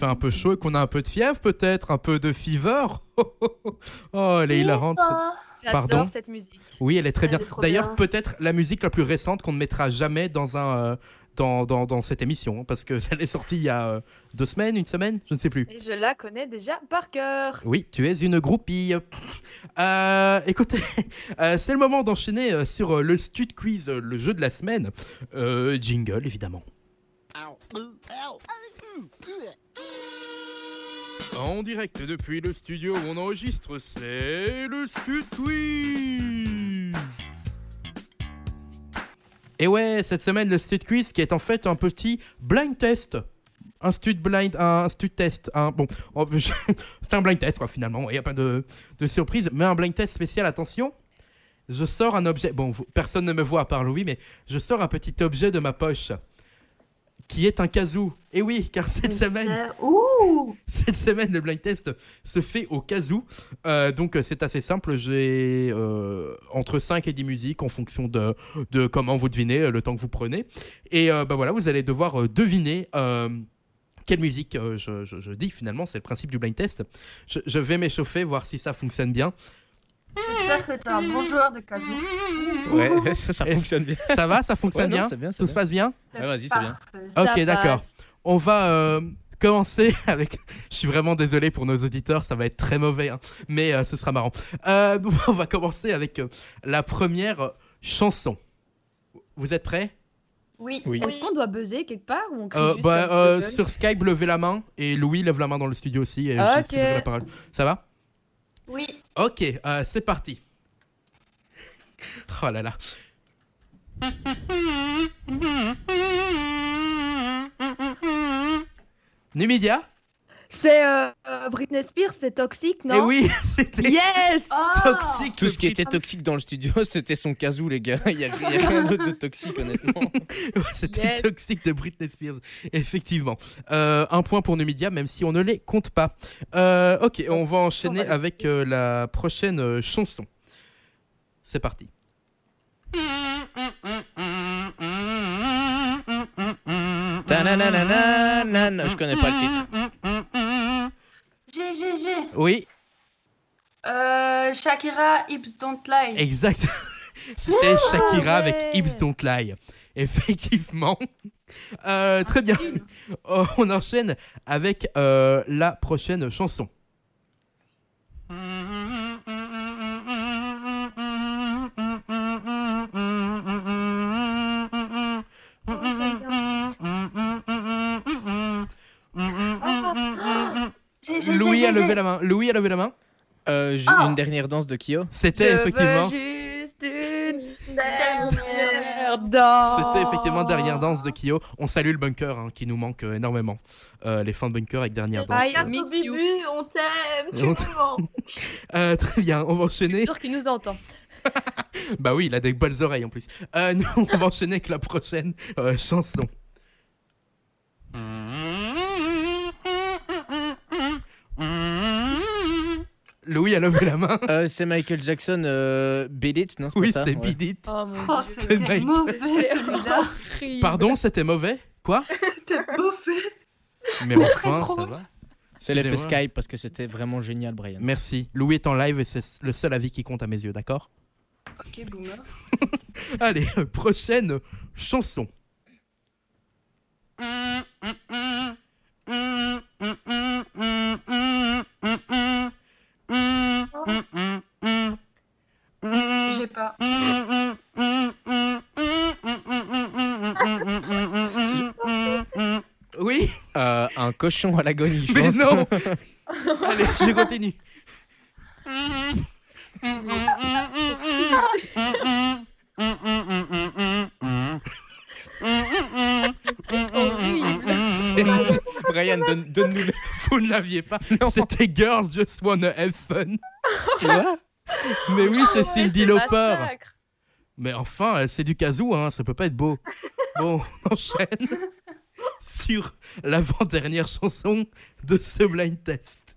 Speaker 1: Fait un peu chaud et qu'on a un peu de fièvre, peut-être, un peu de fever. oh, elle est hilarante. Pardon
Speaker 4: J'adore cette musique.
Speaker 1: Oui, elle est très
Speaker 5: Elle
Speaker 1: bien. D'ailleurs, peut-être la musique la plus récente qu'on ne mettra jamais dans un euh, dans, dans, dans cette émission, hein, parce que elle est sortie il y a euh, deux semaines, une semaine, je ne sais plus.
Speaker 4: Et je la connais déjà par cœur.
Speaker 1: Oui, tu es une groupie. Euh, écoutez, euh, c'est le moment d'enchaîner euh, sur euh, le Stud Quiz, euh, le jeu de la semaine. Euh, jingle, évidemment. En direct depuis le studio où on enregistre, c'est le Stud Quiz. Et ouais, cette semaine, le Stud Quiz qui est en fait un petit blind test. Un stud blind, un stud test. Un, bon, on- c'est un blind test quoi finalement. Il n'y a pas de, de surprise, mais un blind test spécial. Attention, je sors un objet. Bon, vous- personne ne me voit à part Louis, mais je sors un petit objet de ma poche qui est un kazoo. Et oui, car cette semaine.
Speaker 5: Ouh
Speaker 1: cette semaine, le blind test se fait au kazoo. Euh, donc, euh, c'est assez simple. J'ai euh, entre 5 et 10 musiques en fonction de, de comment vous devinez euh, le temps que vous prenez. Et euh, bah voilà, vous allez devoir deviner. quelle musique je, je- je dis finalement, c'est le principe du blind test. Je, je vais m'échauffer, voir si ça fonctionne bien.
Speaker 5: J'espère que t'es un bon joueur de kazoo.
Speaker 2: Ouais, ça, ça fonctionne bien.
Speaker 1: Ça va, ça fonctionne
Speaker 2: Ouais, non,
Speaker 1: bien
Speaker 2: bien,
Speaker 1: Tout se passe bien
Speaker 2: Ouais, vas-y, c'est bien.
Speaker 1: Ok, d'accord. On va euh, commencer avec. Je suis vraiment désolé pour nos auditeurs, ça va être très mauvais, hein, mais euh, ce sera marrant. Euh, on va commencer avec euh, la première chanson. Vous êtes prêts?
Speaker 5: Oui.
Speaker 2: Oui.
Speaker 4: Est-ce qu'on doit buzzer quelque part ou on crie
Speaker 1: Euh,
Speaker 4: juste
Speaker 1: bah, euh, Sur Skype, levez la main et Louis lève la main dans le studio aussi et je
Speaker 4: Ok.
Speaker 1: distribuerai la parole. Ça va?
Speaker 5: Oui.
Speaker 1: Ok, euh, c'est parti. Oh là là. Numidia?
Speaker 4: C'est euh, euh, Britney Spears, c'est toxique, non
Speaker 1: Eh oui, c'était
Speaker 4: Yes
Speaker 5: Oh
Speaker 1: toxique.
Speaker 2: Tout ce qui était toxique dans le studio, c'était son casou, les gars. Il n'y a, il y a rien d'autre de toxique, honnêtement.
Speaker 1: Ouais, C'était
Speaker 4: Yes.
Speaker 1: toxique de Britney Spears, effectivement. Euh, un point pour Numidia, même si on ne les compte pas. Euh, ok, on va enchaîner
Speaker 4: va
Speaker 1: avec euh, la prochaine euh, chanson. C'est parti.
Speaker 2: Je connais pas le titre.
Speaker 5: J'ai, j'ai.
Speaker 1: Oui,
Speaker 5: Euh, Shakira, Hips Don't Lie.
Speaker 1: exact. C'était Shakira avec. Hips Don't Lie. Effectivement. Euh, très bien. On enchaîne avec euh, la prochaine chanson. Louis a levé la main. Louis a levé la main.
Speaker 2: Euh,
Speaker 5: Ah.
Speaker 2: Une dernière danse de Kyo.
Speaker 1: C'était effectivement.
Speaker 4: veux juste une dernière danse.
Speaker 1: C'était effectivement Dernière Danse de Kyo. On salue le bunker hein, qui nous manque euh, énormément. Euh, les fans de bunker avec Dernière Danse.
Speaker 4: Aïe,
Speaker 1: Euh,
Speaker 4: miss you.
Speaker 3: On t'aime, tu
Speaker 1: On
Speaker 3: nous manques.
Speaker 1: euh, très bien, on va enchaîner.
Speaker 4: sûr qu'il nous entend.
Speaker 1: Bah oui, il a des belles oreilles en plus. Euh, nous, on va enchaîner avec la prochaine euh, chanson. Louis a levé la main.
Speaker 2: Euh, c'est Michael Jackson, euh, Beat It, non
Speaker 1: Oui,
Speaker 2: pas ça
Speaker 1: c'est
Speaker 2: Ouais.
Speaker 1: Beat It.
Speaker 4: Oh mon
Speaker 5: Oh, mauvais celui-là.
Speaker 1: Pardon, c'était mauvais Quoi
Speaker 5: T'es mauvais.
Speaker 1: Mais enfin, ça va.
Speaker 2: C'est l'effet. Skype parce que c'était vraiment génial, Brian.
Speaker 1: Merci. Louis est en live et c'est le seul avis qui compte à mes yeux, d'accord
Speaker 5: Ok, boomer.
Speaker 1: Allez, euh, prochaine chanson.
Speaker 2: Cochon à l'agonie,
Speaker 1: Mais
Speaker 2: pense.
Speaker 1: non Allez, je continue.
Speaker 2: Brian, donne- donne-nous le.
Speaker 1: Vous ne l'aviez pas. C'était Girls Just Wanna Have Fun.
Speaker 2: Quoi?
Speaker 1: Mais oui, c'est Cindy
Speaker 4: C'est
Speaker 1: Lauper. Mais enfin, c'est du kazoo, hein, ça peut pas être beau. Bon, on enchaîne sur l'avant-dernière chanson de ce blind test.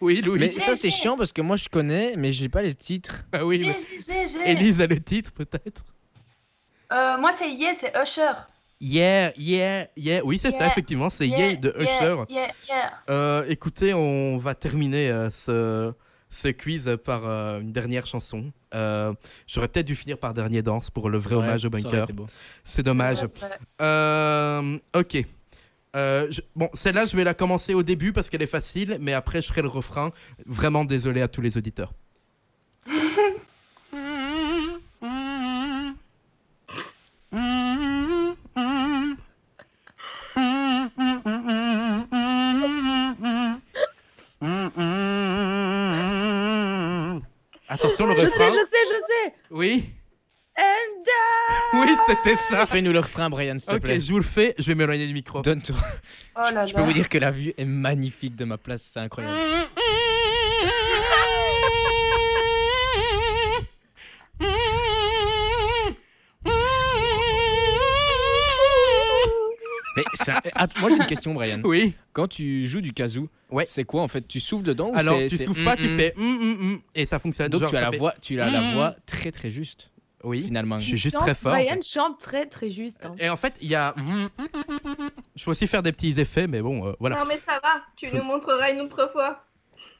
Speaker 1: Oui, Louis.
Speaker 2: Mais ça, c'est chiant parce que moi je connais, mais j'ai pas les titres.
Speaker 1: Ah oui,
Speaker 5: J'ai.
Speaker 1: Élise a le titre peut-être.
Speaker 5: Euh, moi, c'est Yeah, c'est Usher.
Speaker 1: Yeah, yeah, yeah. Oui, c'est ça,
Speaker 5: Yeah,
Speaker 1: effectivement. C'est Yeah, de Usher.
Speaker 5: Yeah, yeah, yeah.
Speaker 1: Euh, écoutez, on va terminer euh, ce, ce quiz par euh, une dernière chanson. Euh, J'aurais peut-être dû finir par Dernier Danse pour le vrai
Speaker 2: Ouais,
Speaker 1: hommage au bunker. C'est dommage.
Speaker 5: Ouais.
Speaker 1: Euh, ok. Euh, je- bon, celle-là, je vais la commencer au début parce qu'elle est facile, mais après, je ferai le refrain. Vraiment désolé à tous les auditeurs. Oui,
Speaker 4: And
Speaker 1: oui, c'était ça.
Speaker 2: Fais-nous le refrain, Brian, s'il te
Speaker 1: Ok,
Speaker 2: plaît.
Speaker 1: je vous le fais. Je vais m'éloigner du micro.
Speaker 2: Donne-toi.
Speaker 5: Oh là
Speaker 2: Je peux vous dire que la vue est magnifique de ma place, c'est incroyable. Mais Att- moi j'ai une question, Brian.
Speaker 1: Oui.
Speaker 2: Quand tu joues du kazoo,
Speaker 1: Ouais.
Speaker 2: c'est quoi en fait? Tu souffles dedans ou
Speaker 1: Alors,
Speaker 2: c'est-
Speaker 1: tu souffles pas, tu
Speaker 2: mm, mm.
Speaker 1: fais hum, hum, hum, et ça fonctionne.
Speaker 2: Donc
Speaker 1: Genre,
Speaker 2: tu as la
Speaker 1: fait-
Speaker 2: voix, tu as la voix très très juste
Speaker 1: Oui.
Speaker 2: finalement.
Speaker 1: Je suis juste
Speaker 4: Chante-
Speaker 1: très fort. en
Speaker 4: Brian
Speaker 1: fait.
Speaker 4: chante très très juste. hein.
Speaker 1: Et en fait, il y a. Je peux aussi faire des petits effets, mais bon, euh, voilà.
Speaker 3: Non, mais ça va, tu
Speaker 1: Faut-
Speaker 3: nous montreras une autre fois.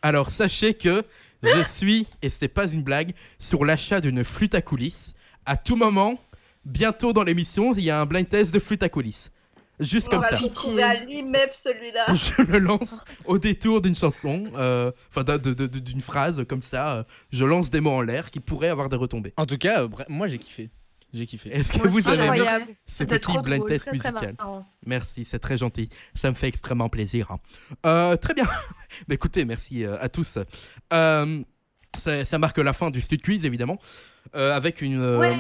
Speaker 1: Alors, sachez que je suis, et ce n'est pas une blague, sur l'achat d'une flûte à coulisses. À tout moment, bientôt dans l'émission, il y a un blind test de flûte à coulisses. Juste
Speaker 3: On
Speaker 1: comme
Speaker 3: va
Speaker 1: ça.
Speaker 3: celui-là.
Speaker 1: Je le lance au détour d'une chanson, euh, enfin d'une phrase comme ça. euh, je lance des mots en l'air qui pourraient avoir des retombées.
Speaker 2: En tout cas, euh, moi j'ai kiffé. J'ai kiffé.
Speaker 1: Est-ce que
Speaker 5: Moi
Speaker 1: vous avez aimé ce petit
Speaker 5: trop
Speaker 1: blind test musical? Merci, c'est très gentil. Ça me fait extrêmement plaisir. hein. Euh, très bien. Bah, écoutez, merci euh, à tous. Euh, ça, ça marque la fin du Stud Quiz, évidemment. Euh, avec une, euh,
Speaker 5: Ouais.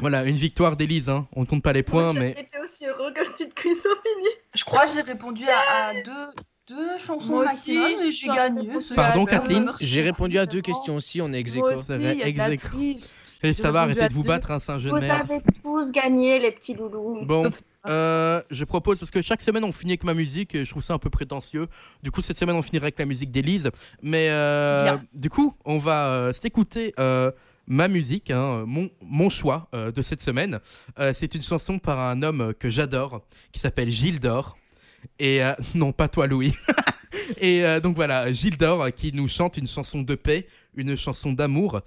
Speaker 1: Voilà, une victoire d'Élise. hein. On ne compte pas les points, mais
Speaker 3: J'étais aussi heureux que quiz soit fini.
Speaker 5: Je crois que j'ai répondu à, à deux, deux chansons
Speaker 4: Moi aussi,
Speaker 5: maximum et j'ai gagné.
Speaker 1: Pardon. Kathleen.
Speaker 2: J'ai répondu à deux questions aussi, on est ex aequo.
Speaker 4: Aussi, y a de la triche.
Speaker 1: Et ça va, arrêtez de vous
Speaker 4: deux.
Speaker 1: battre, un saint jeu de
Speaker 3: Vous
Speaker 1: merde.
Speaker 3: avez tous gagné, les petits loulous.
Speaker 1: Bon, euh, je propose, parce que chaque semaine on finit avec ma musique, et je trouve ça un peu prétentieux. Du coup, cette semaine on finira avec la musique d'Élise. Mais euh, du coup, on va euh, s'écouter euh, ma musique, hein, mon, choix euh, de cette semaine. Euh, C'est une chanson par un homme que j'adore, qui s'appelle Gilles d'Or. Et euh, non, pas toi, Louis. Et donc voilà, Gilles d'Or qui nous chante une chanson de paix, une chanson d'amour.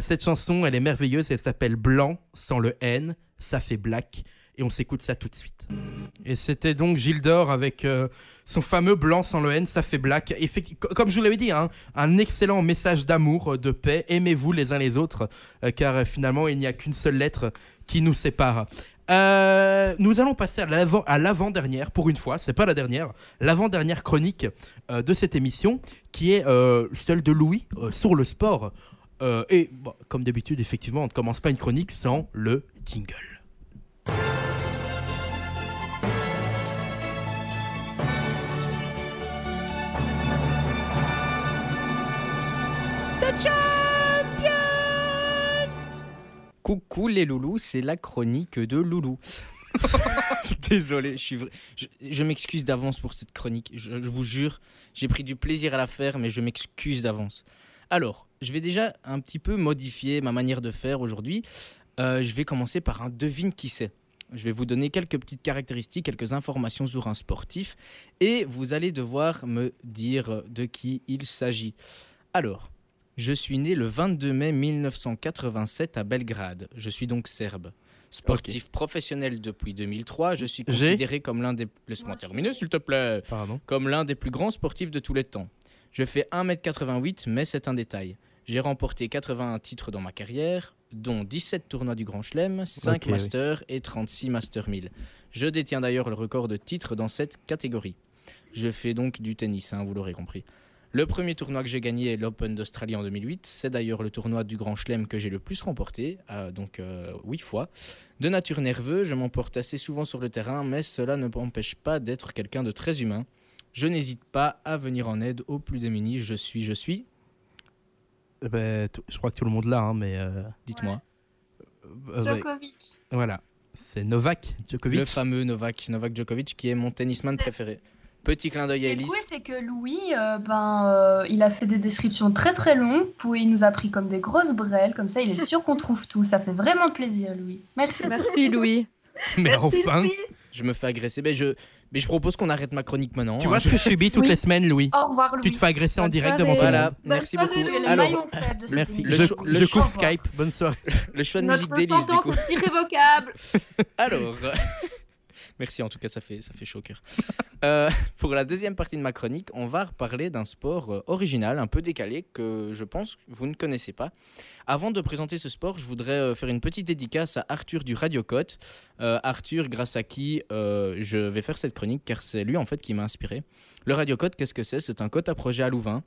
Speaker 1: Cette chanson, elle est merveilleuse, elle s'appelle Blanc sans le N, ça fait black. Et on s'écoute ça tout de suite. Et c'était donc Gilles d'Or avec euh, son fameux Blanc sans le N, ça fait black. Et fait- comme je vous l'avais dit, hein, un excellent message d'amour, euh, de paix. Aimez-vous les uns les autres, euh, car finalement, il n'y a qu'une seule lettre qui nous sépare. Nous allons passer à l'avant à l'avant-dernière pour une fois, c'est pas la dernière, l'avant-dernière chronique de cette émission qui est celle de Louis sur le sport. Et comme d'habitude, effectivement, on ne commence pas une chronique sans le jingle.
Speaker 2: Coucou les loulous, c'est la chronique de Loulou. Désolé, je suis vrai- je, je m'excuse d'avance pour cette chronique. Je, je vous jure, j'ai pris du plaisir à la faire, mais je m'excuse d'avance. Alors, je vais déjà un petit peu modifier ma manière de faire aujourd'hui. Euh, je vais commencer par un devine qui c'est. Je vais vous donner quelques petites caractéristiques, quelques informations sur un sportif, et vous allez devoir me dire de qui il s'agit. Alors, je suis né le 22 mai 1987 à Belgrade. Je suis donc serbe. Sportif professionnel depuis 2003, je suis considéré comme l'un des... Laisse-moi terminer s'il te plaît.
Speaker 1: Pardon.
Speaker 2: Comme l'un des plus grands sportifs de tous les temps. Je fais 1m88, mais c'est un détail. J'ai remporté 81 titres dans ma carrière, dont 17 tournois du Grand Chelem, 5
Speaker 1: Ok, oui.
Speaker 2: Masters et 36 Master 1000. Je détiens d'ailleurs le record de titres dans cette catégorie. Je fais donc du tennis, hein, vous l'aurez compris. Le premier tournoi que j'ai gagné est l'Open d'Australie en 2008. C'est d'ailleurs le tournoi du Grand Chelem que j'ai le plus remporté, euh, donc 8 fois. De nature nerveux, je m'emporte assez souvent sur le terrain, mais cela ne m'empêche pas d'être quelqu'un de très humain. Je n'hésite pas à venir en aide aux plus démunis. Je suis, je suis.
Speaker 1: Eh ben, je crois que tout le monde l'a, hein, mais euh,
Speaker 2: Dites-moi.
Speaker 1: euh, ouais,
Speaker 3: Djokovic.
Speaker 1: voilà. C'est Novak Djokovic.
Speaker 2: Le fameux Novak, Novak Djokovic, qui est mon tennisman préféré. Petit clin d'œil à Elise.
Speaker 5: cool, c'est que Louis, euh, ben, euh, il a fait des descriptions très très longues, puis il nous a pris comme des grosses brelles, comme ça il est sûr qu'on trouve tout. Ça fait vraiment plaisir, Louis. Merci.
Speaker 4: Merci Louis.
Speaker 1: Mais
Speaker 3: Merci,
Speaker 1: enfin,
Speaker 3: Louis.
Speaker 2: Je me fais agresser. Mais je, mais je propose qu'on arrête ma chronique maintenant.
Speaker 1: tu
Speaker 2: hein.
Speaker 1: vois ce que je subis toutes
Speaker 5: Oui.
Speaker 1: les semaines, Louis.
Speaker 5: Au revoir, Louis.
Speaker 1: Tu te fais agresser en direct
Speaker 4: soirée.
Speaker 1: devant tout le
Speaker 2: Voilà,
Speaker 1: monde.
Speaker 2: merci beaucoup. Alors,
Speaker 1: Merci.
Speaker 2: Le
Speaker 1: Je,
Speaker 2: cho- le
Speaker 1: je
Speaker 2: cho-
Speaker 1: coupe Skype. Bonne soirée.
Speaker 2: le choix de
Speaker 3: Notre
Speaker 2: musique d'Elise, du coup.
Speaker 3: est irrévocable.
Speaker 2: Alors, merci en tout cas, ça fait, ça fait chaud au cœur. Euh, pour la deuxième partie de ma chronique, on va reparler d'un sport euh, original, un peu décalé, que je pense que vous ne connaissez pas. Avant de présenter ce sport, je voudrais euh, faire une petite dédicace à Arthur du Radio Cote. Euh, Arthur, grâce à qui je vais faire cette chronique, car c'est lui en fait qui m'a inspiré. Le Radio Cote, qu'est-ce que c'est? C'est un cote à projet à Louvain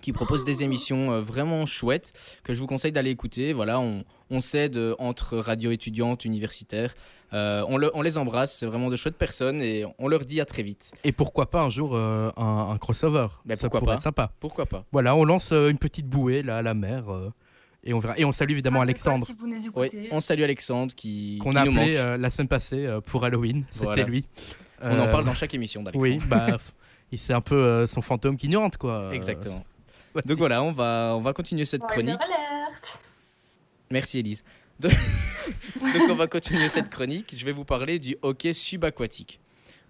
Speaker 2: qui propose des émissions euh, vraiment chouettes que je vous conseille d'aller écouter. Voilà, on, on s'aide euh, entre radio étudiantes, universitaires. Euh, on, le- on les embrasse, c'est vraiment de chouettes personnes et on leur dit à très vite.
Speaker 1: Et pourquoi pas un jour euh, un, un crossover
Speaker 2: Ben,
Speaker 1: Ça
Speaker 2: pourquoi
Speaker 1: pourrait
Speaker 2: pas.
Speaker 1: être sympa.
Speaker 2: Pourquoi pas
Speaker 1: Voilà, on lance euh, une petite bouée là à la mer euh, et on verra. Et on salue évidemment
Speaker 5: Ah,
Speaker 1: Alexandre
Speaker 5: Si vous nous
Speaker 2: Oui, on salue Alexandre qui,
Speaker 1: qu'on a
Speaker 2: nous
Speaker 1: appelé euh, la semaine passée euh, pour Halloween. C'était
Speaker 2: Voilà.
Speaker 1: lui.
Speaker 2: On en parle dans chaque émission d'Alexandre.
Speaker 1: Oui, bah, c'est un peu euh, son fantôme qui hante quoi. Euh,
Speaker 2: Exactement. Donc voilà, on va, on va continuer cette
Speaker 5: Spoiler
Speaker 2: chronique. Merci Elise. Donc, donc on va continuer cette chronique. Je vais vous parler du hockey subaquatique.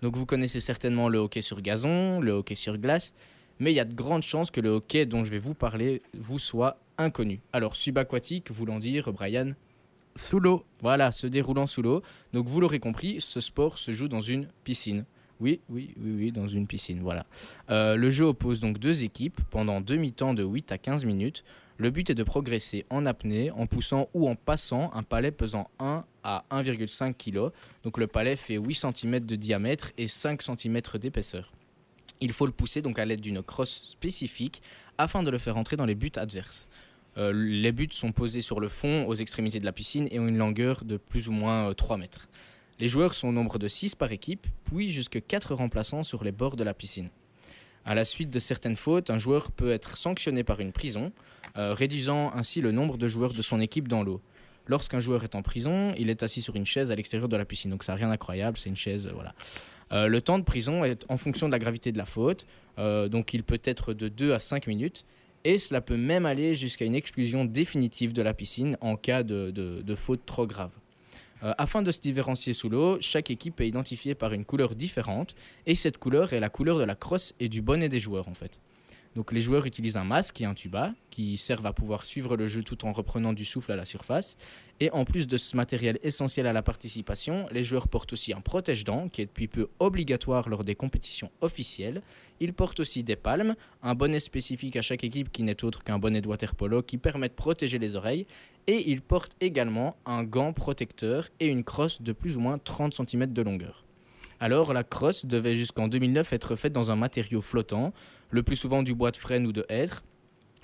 Speaker 2: Donc vous connaissez certainement le hockey sur gazon, le hockey sur glace, mais il y a de grandes chances que le hockey dont je vais vous parler vous soit inconnu. Alors subaquatique, voulant dire Brian,
Speaker 1: Sous l'eau.
Speaker 2: voilà, se déroulant sous l'eau. Donc vous l'aurez compris, ce sport se joue dans une piscine. Oui, oui, oui, oui, dans une piscine, voilà. Euh, le jeu oppose donc deux équipes pendant deux mi-temps de 8 à 15 minutes. Le but est de progresser en apnée, en poussant ou en passant un palais pesant 1 à 1,5 kg. Donc le palais fait 8 cm de diamètre et 5 cm d'épaisseur. Il faut le pousser donc à l'aide d'une crosse spécifique afin de le faire entrer dans les buts adverses. Euh, les buts sont posés sur le fond aux extrémités de la piscine et ont une longueur de plus ou moins euh, 3 mètres. Les joueurs sont au nombre de 6 par équipe, puis jusque 4 remplaçants sur les bords de la piscine. À la suite de certaines fautes, un joueur peut être sanctionné par une prison, euh, réduisant ainsi le nombre de joueurs de son équipe dans l'eau. Lorsqu'un joueur est en prison, il est assis sur une chaise à l'extérieur de la piscine. Donc ça n'a rien d'incroyable, c'est une chaise, euh, voilà. Euh, le temps de prison est en fonction de la gravité de la faute, donc il peut être de 2 à 5 minutes, et cela peut même aller jusqu'à une exclusion définitive de la piscine en cas de faute trop grave. Euh, afin de se différencier sous l'eau, chaque équipe est identifiée par une couleur différente, et cette couleur est la couleur de la crosse et du bonnet des joueurs en fait. Donc les joueurs utilisent un masque et un tuba qui servent à pouvoir suivre le jeu tout en reprenant du souffle à la surface. Et en plus de ce matériel essentiel à la participation, les joueurs portent aussi un protège-dents qui est depuis peu obligatoire lors des compétitions officielles. Ils portent aussi des palmes, un bonnet spécifique à chaque équipe qui n'est autre qu'un bonnet de water polo qui permet de protéger les oreilles. Et ils portent également un gant protecteur et une crosse de plus ou moins 30 cm de longueur. Alors la crosse devait jusqu'en 2009 être faite dans un matériau flottant, le plus souvent du bois de frêne ou de hêtre,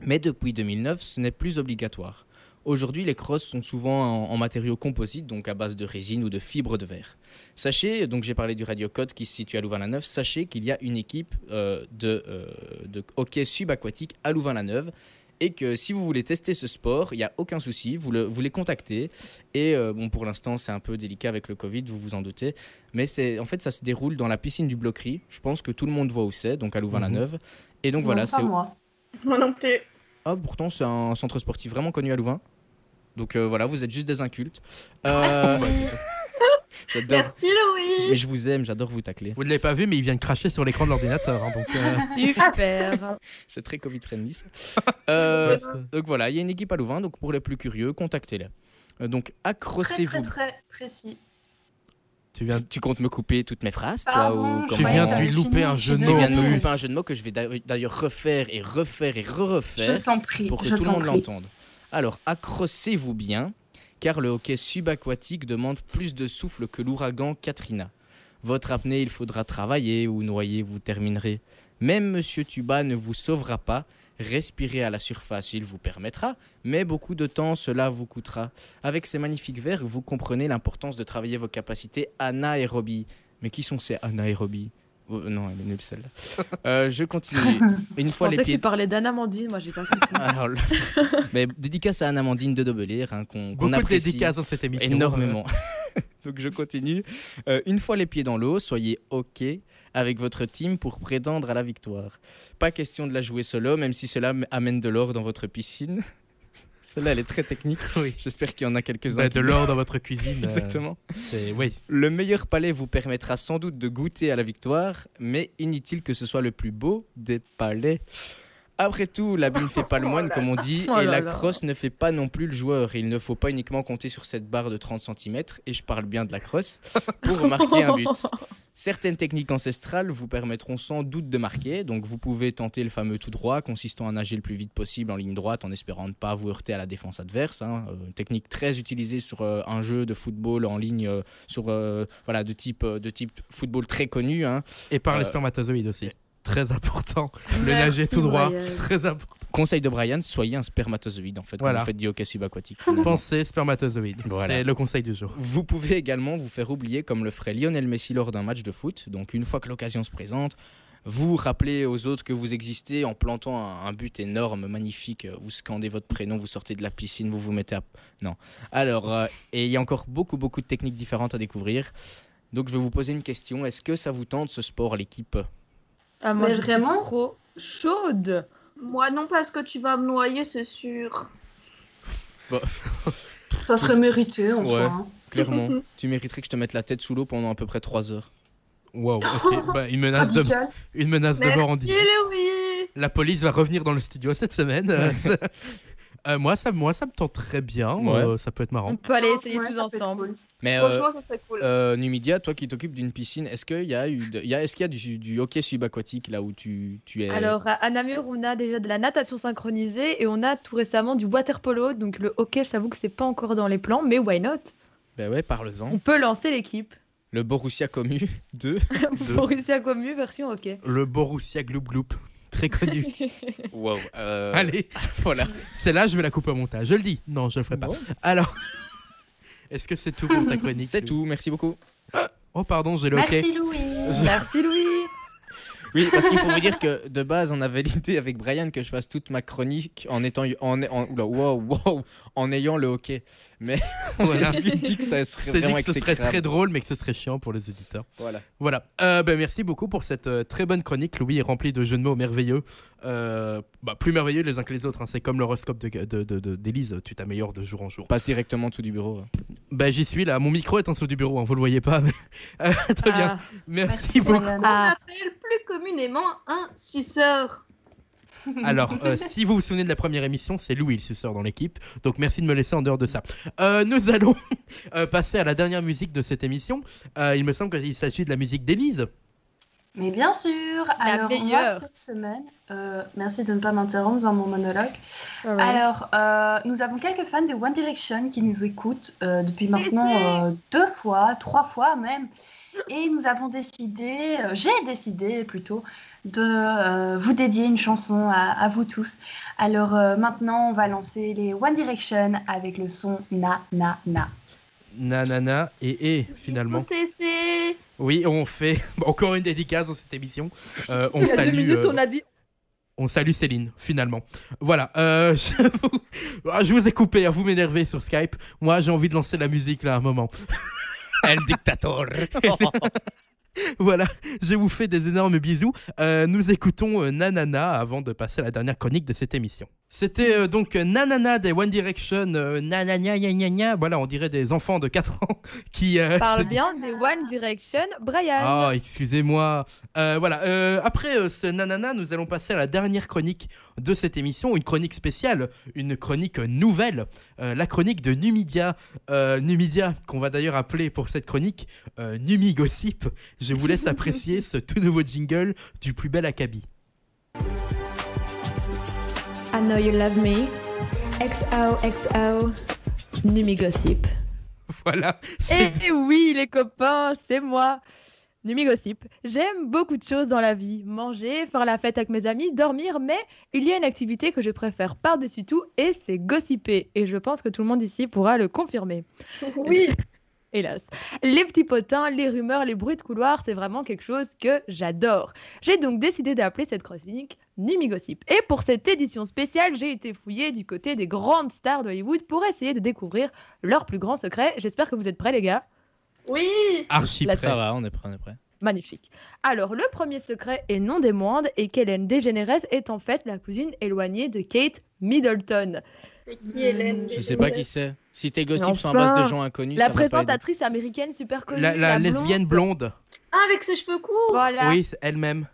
Speaker 2: mais depuis 2009 ce n'est plus obligatoire. Aujourd'hui, les crosses sont souvent en, matériaux composites, donc à base de résine ou de fibres de verre. Sachez, donc j'ai parlé du Radio Code qui se situe à Louvain-la-Neuve, sachez qu'il y a une équipe euh, euh, de hockey subaquatique à Louvain-la-Neuve et que si vous voulez tester ce sport, il n'y a aucun souci, vous, le- vous les contactez. Et euh, bon, pour l'instant, c'est un peu délicat avec le Covid, vous vous en doutez. Mais c'est en fait, ça se déroule dans la piscine du Bloquerie. Je pense que tout le monde voit où c'est, donc à Louvain-la-Neuve. Et donc voilà, c'est.
Speaker 5: moi.
Speaker 3: Moi non plus.
Speaker 2: Ah, pourtant, c'est un centre sportif vraiment connu à Louvain. Donc euh, voilà, vous êtes juste des incultes. Euh, j'adore.
Speaker 3: Merci Louis.
Speaker 2: Mais je vous aime, j'adore vous tacler.
Speaker 1: Vous ne l'avez pas vu, mais il vient de cracher sur l'écran de l'ordinateur. hein, donc, euh,
Speaker 4: Super.
Speaker 2: C'est très Covid-friendly. ça. Euh, donc voilà, il y a une équipe à Louvain, donc pour les plus curieux, contactez-les. Euh, donc
Speaker 5: Très
Speaker 2: accrochez-vous.
Speaker 5: très très précis.
Speaker 1: tu viens,
Speaker 2: Tu comptes me couper toutes mes phrases, toi ou
Speaker 5: je
Speaker 1: tu viens de lui louper un
Speaker 5: je
Speaker 1: jeu de
Speaker 5: suis
Speaker 2: Tu
Speaker 1: mots.
Speaker 2: viens de me
Speaker 1: plus.
Speaker 2: couper un jeu de mots que je vais d'ailleurs- refaire et refaire et
Speaker 5: Je
Speaker 2: re-refaire
Speaker 5: t'en prie.
Speaker 2: pour que
Speaker 5: je
Speaker 2: tout le monde l'entende. Alors, accrochez-vous bien, car le hockey subaquatique demande plus de souffle que l'ouragan Katrina. Votre apnée, il faudra travailler ou noyer, vous terminerez. Même Monsieur Tuba ne vous sauvera pas. Respirer à la surface, il vous permettra, mais beaucoup de temps cela vous coûtera. Avec ces magnifiques vers, vous comprenez l'importance de travailler vos capacités anaérobie. Mais qui sont ces anaérobies Oh, Non, elle est nulle celle-là. Euh, je continue. Une
Speaker 4: Je
Speaker 2: fois les
Speaker 4: que
Speaker 2: pieds
Speaker 4: tu parlais d'Anamandine, moi j'ai pas compris.
Speaker 2: alors, mais dédicace à Anne Amandine de Dobelair, hein, qu'on
Speaker 1: de
Speaker 2: apprécie
Speaker 1: dédicaces dans cette émission.
Speaker 2: énormément. Donc je continue. Euh, une fois les pieds dans l'eau, soyez OK avec votre team pour prétendre à la victoire. Pas question de la jouer solo, même si cela amène de l'or dans votre piscine. Celle-là, elle est très technique.
Speaker 1: Oui.
Speaker 2: J'espère qu'il y en a quelques-uns.
Speaker 1: Bah, de l'or dans votre cuisine. euh,
Speaker 2: Exactement.
Speaker 1: oui.
Speaker 2: Le meilleur palais vous permettra sans doute de goûter à la victoire, mais inutile que ce soit le plus beau des palais. Après tout, l'habit ne fait pas le moine, comme on dit,
Speaker 4: Oh
Speaker 2: et la crosse ne fait pas non plus le joueur. Il ne faut pas uniquement compter sur cette barre de 30 cm, et je parle bien de la crosse, pour marquer un but. Certaines techniques ancestrales vous permettront sans doute de marquer, donc vous pouvez tenter le fameux tout droit, consistant à nager le plus vite possible en ligne droite en espérant ne pas vous heurter à la défense adverse. hein. Euh, une technique très utilisée sur euh, un jeu de football en ligne, euh, sur euh, voilà de type euh, de type football très connu. hein.
Speaker 1: Et par les spermatozoïdes aussi. Très important. Le
Speaker 4: Merci,
Speaker 1: nager tout droit.
Speaker 4: Brian.
Speaker 1: Très important.
Speaker 2: Conseil de Brian, soyez un spermatozoïde en fait
Speaker 1: Voilà.
Speaker 2: quand vous faites du hockey subaquatique.
Speaker 1: Pensez spermatozoïdes.
Speaker 2: Voilà.
Speaker 1: C'est le conseil du jour.
Speaker 2: Vous pouvez également vous faire oublier comme le ferait Lionel Messi lors d'un match de foot. Donc une fois que l'occasion se présente, vous rappelez aux autres que vous existez en plantant un, un but énorme, magnifique. Vous scandez votre prénom, vous sortez de la piscine, vous vous mettez à... Non. Alors, euh, et il y a encore beaucoup, beaucoup de techniques différentes à découvrir. Donc je vais vous poser une question. Est-ce que ça vous tente ce sport, l'équipe?
Speaker 4: Ah, moi,
Speaker 5: Mais
Speaker 4: je
Speaker 5: vraiment
Speaker 4: suis trop chaude.
Speaker 3: Moi non, parce que tu vas me noyer, c'est sûr.
Speaker 5: Ça serait mérité en
Speaker 2: Ouais.
Speaker 5: soi. hein.
Speaker 2: Clairement, tu mériterais que je te mette la tête sous l'eau pendant à peu près 3 heures.
Speaker 1: Wow, ok. Bah, une menace de, une menace de mort en direct. La police va revenir dans le studio cette semaine. Euh, moi, ça, moi, ça me tente très bien.
Speaker 2: Ouais.
Speaker 1: Euh, ça peut être marrant.
Speaker 4: On peut aller essayer
Speaker 5: Ouais,
Speaker 4: tous ensemble.
Speaker 5: cool.
Speaker 2: Mais euh,
Speaker 3: Franchement, ça serait cool.
Speaker 2: Euh, Numidia, toi qui t'occupes d'une piscine, est-ce qu'il y a eu, de- y a, est-ce qu'il y a du, du hockey subaquatique là où tu, tu es?
Speaker 4: Alors, à Namur, on a déjà de la natation synchronisée et on a tout récemment du water polo. Donc, le hockey, j'avoue que c'est pas encore dans les plans, mais why not?
Speaker 2: Ben ouais, parle-en.
Speaker 4: On peut lancer l'équipe.
Speaker 2: Le Borussia Commu 2.
Speaker 1: Deux.
Speaker 4: Borussia Commu version hockey.
Speaker 1: Le Borussia Gloop Gloop. Très connu.
Speaker 2: Wow. euh,
Speaker 1: Allez,
Speaker 2: voilà.
Speaker 1: celle-là, je vais la couper au montage. Je le dis. Non, je le ferai pas.
Speaker 2: Bon,
Speaker 1: Alors, est-ce que c'est tout pour ta chronique
Speaker 2: C'est tout, merci beaucoup.
Speaker 1: Oh, pardon, j'ai le.
Speaker 5: Merci Louis.
Speaker 4: Merci Louis.
Speaker 2: Oui, parce qu'il faut vous dire que de base, on avait l'idée avec Brian que je fasse toute ma chronique en étant en, en, oula, wow, wow, en ayant le hockey. Mais on
Speaker 1: Voilà.
Speaker 2: s'est vite dit que ça serait vraiment
Speaker 1: que ce serait très drôle, mais que ce serait chiant pour les auditeurs.
Speaker 2: Voilà.
Speaker 1: Voilà. Euh, ben, merci beaucoup pour cette euh, très bonne chronique. Louis est rempli de jeux de mots merveilleux. Euh, bah, plus merveilleux les uns que les autres. hein. C'est comme l'horoscope d'Élise. De, de, tu t'améliores de jour en jour.
Speaker 2: Passe directement en dessous du bureau.
Speaker 1: Bah, j'y suis là. Mon micro est en dessous du bureau. Hein. Vous le voyez pas. mais- Euh, très bien.
Speaker 4: Ah,
Speaker 1: Merci
Speaker 5: Merci,
Speaker 1: beaucoup.
Speaker 4: Ah.
Speaker 3: appelle plus communément un suceur.
Speaker 1: Alors, euh, si vous vous souvenez de la première émission, c'est Louis le suceur dans l'équipe. Donc, merci de me laisser en dehors de ça. Euh, nous allons euh, passer à la dernière musique de cette émission. Euh, il me semble qu'il s'agit de la musique d'Élise.
Speaker 5: Mais bien sûr. Alors moi
Speaker 4: meilleure.
Speaker 5: cette semaine, euh, merci de ne pas m'interrompre dans mon monologue.
Speaker 4: ouais.
Speaker 5: Alors, euh, nous avons quelques fans de One Direction qui nous écoutent euh, depuis maintenant euh, deux fois, trois fois même. Et nous avons décidé, euh, j'ai décidé plutôt, de euh, vous dédier une chanson à, à vous tous. Alors euh, maintenant, on va lancer les One Direction avec le son Na Na Na.
Speaker 1: Nanana et et finalement. Oui, on fait encore une dédicace dans cette émission. Euh, on
Speaker 4: Il y a deux
Speaker 1: salue.
Speaker 4: minutes,
Speaker 1: euh,
Speaker 4: on a dit.
Speaker 1: On salue Céline, finalement. Voilà, euh, je, vous... Ah, je vous ai coupé, hein, vous m'énervez sur Skype. Moi, j'ai envie de lancer la musique là un moment.
Speaker 2: El dictator.
Speaker 1: Voilà, je vous fais des énormes bisous. Euh, nous écoutons euh, Nanana avant de passer à la dernière chronique de cette émission. C'était euh, donc Nanana des One Direction. Euh, nanana, gna, gna. Voilà, on dirait des enfants de 4 ans qui. euh,
Speaker 4: Parle bien des One Direction, Brian.
Speaker 1: Ah, excusez-moi. Euh, voilà. euh, après ce nanana, nous allons passer à la dernière chronique de cette émission, une chronique spéciale, une chronique nouvelle, la chronique de Numidia. Numidia, qu'on va d'ailleurs appeler pour cette chronique euh, Numi Gossip. Je vous laisse apprécier ce tout nouveau jingle du plus bel acabit.
Speaker 7: I know you love me. XOXO. Numi Gossip.
Speaker 1: Voilà. c'est-
Speaker 4: Eh oui, les copains, c'est moi. Numi Gossip. J'aime beaucoup de choses dans la vie. Manger, faire la fête avec mes amis, dormir, mais il y a une activité que je préfère par-dessus tout et c'est gossiper. Et je pense que tout le monde ici pourra le confirmer.
Speaker 3: Oui.
Speaker 4: Hélas. Les petits potins, les rumeurs, les bruits de couloir, c'est vraiment quelque chose que j'adore. J'ai donc décidé d'appeler cette chronique Numi Gossip. Et pour cette édition spéciale, j'ai été fouillée du côté des grandes stars d'Hollywood pour essayer de découvrir leurs plus grands secrets. J'espère que vous êtes prêts, les gars.
Speaker 3: Oui
Speaker 1: Archi prêt.
Speaker 2: Ça va, on est prêt, on est prêt.
Speaker 4: Magnifique. Alors, le premier secret, et non des moindres, est qu'Hélène DeGeneres est en fait la cousine éloignée de Kate Middleton,
Speaker 3: C'est qui Hélène?
Speaker 2: Je sais pas qui c'est. Si tes gossips sont à base de gens inconnus,
Speaker 4: la présentatrice américaine super connue.
Speaker 1: La, la lesbienne blonde.
Speaker 3: Ah, avec ses cheveux courts
Speaker 4: Voilà.
Speaker 1: Oui, c'est elle-même.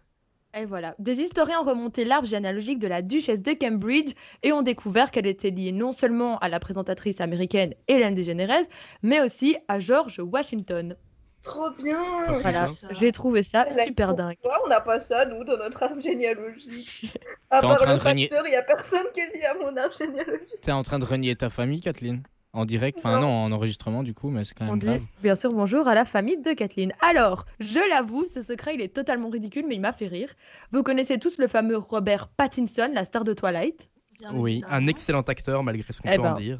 Speaker 4: Et voilà. Des historiens ont remonté l'arbre généalogique de la duchesse de Cambridge et ont découvert qu'elle était liée non seulement à la présentatrice américaine Hélène DeGeneres, mais aussi à George Washington.
Speaker 3: Trop bien
Speaker 4: Voilà. J'ai trouvé ça super dingue.
Speaker 3: Pourquoi on n'a pas ça, nous, dans notre arbre généalogique À
Speaker 2: T'es en
Speaker 3: part
Speaker 2: train
Speaker 3: le
Speaker 2: de renier-
Speaker 3: facteur, il n'y a personne qui est lié à mon arbre généalogique.
Speaker 2: T'es en train de renier ta famille, Kathleen En direct Enfin, non, en enregistrement, du coup, mais c'est quand
Speaker 4: On
Speaker 2: même
Speaker 4: dit
Speaker 2: grave.
Speaker 4: bien sûr bonjour à la famille de Kathleen. Alors, je l'avoue, ce secret il est totalement ridicule, mais il m'a fait rire. Vous connaissez tous le fameux Robert Pattinson, la star de Twilight?
Speaker 5: Bien
Speaker 1: Oui, un excellent acteur, malgré ce qu'on
Speaker 4: Eh
Speaker 1: peut en
Speaker 4: ben.
Speaker 1: dire.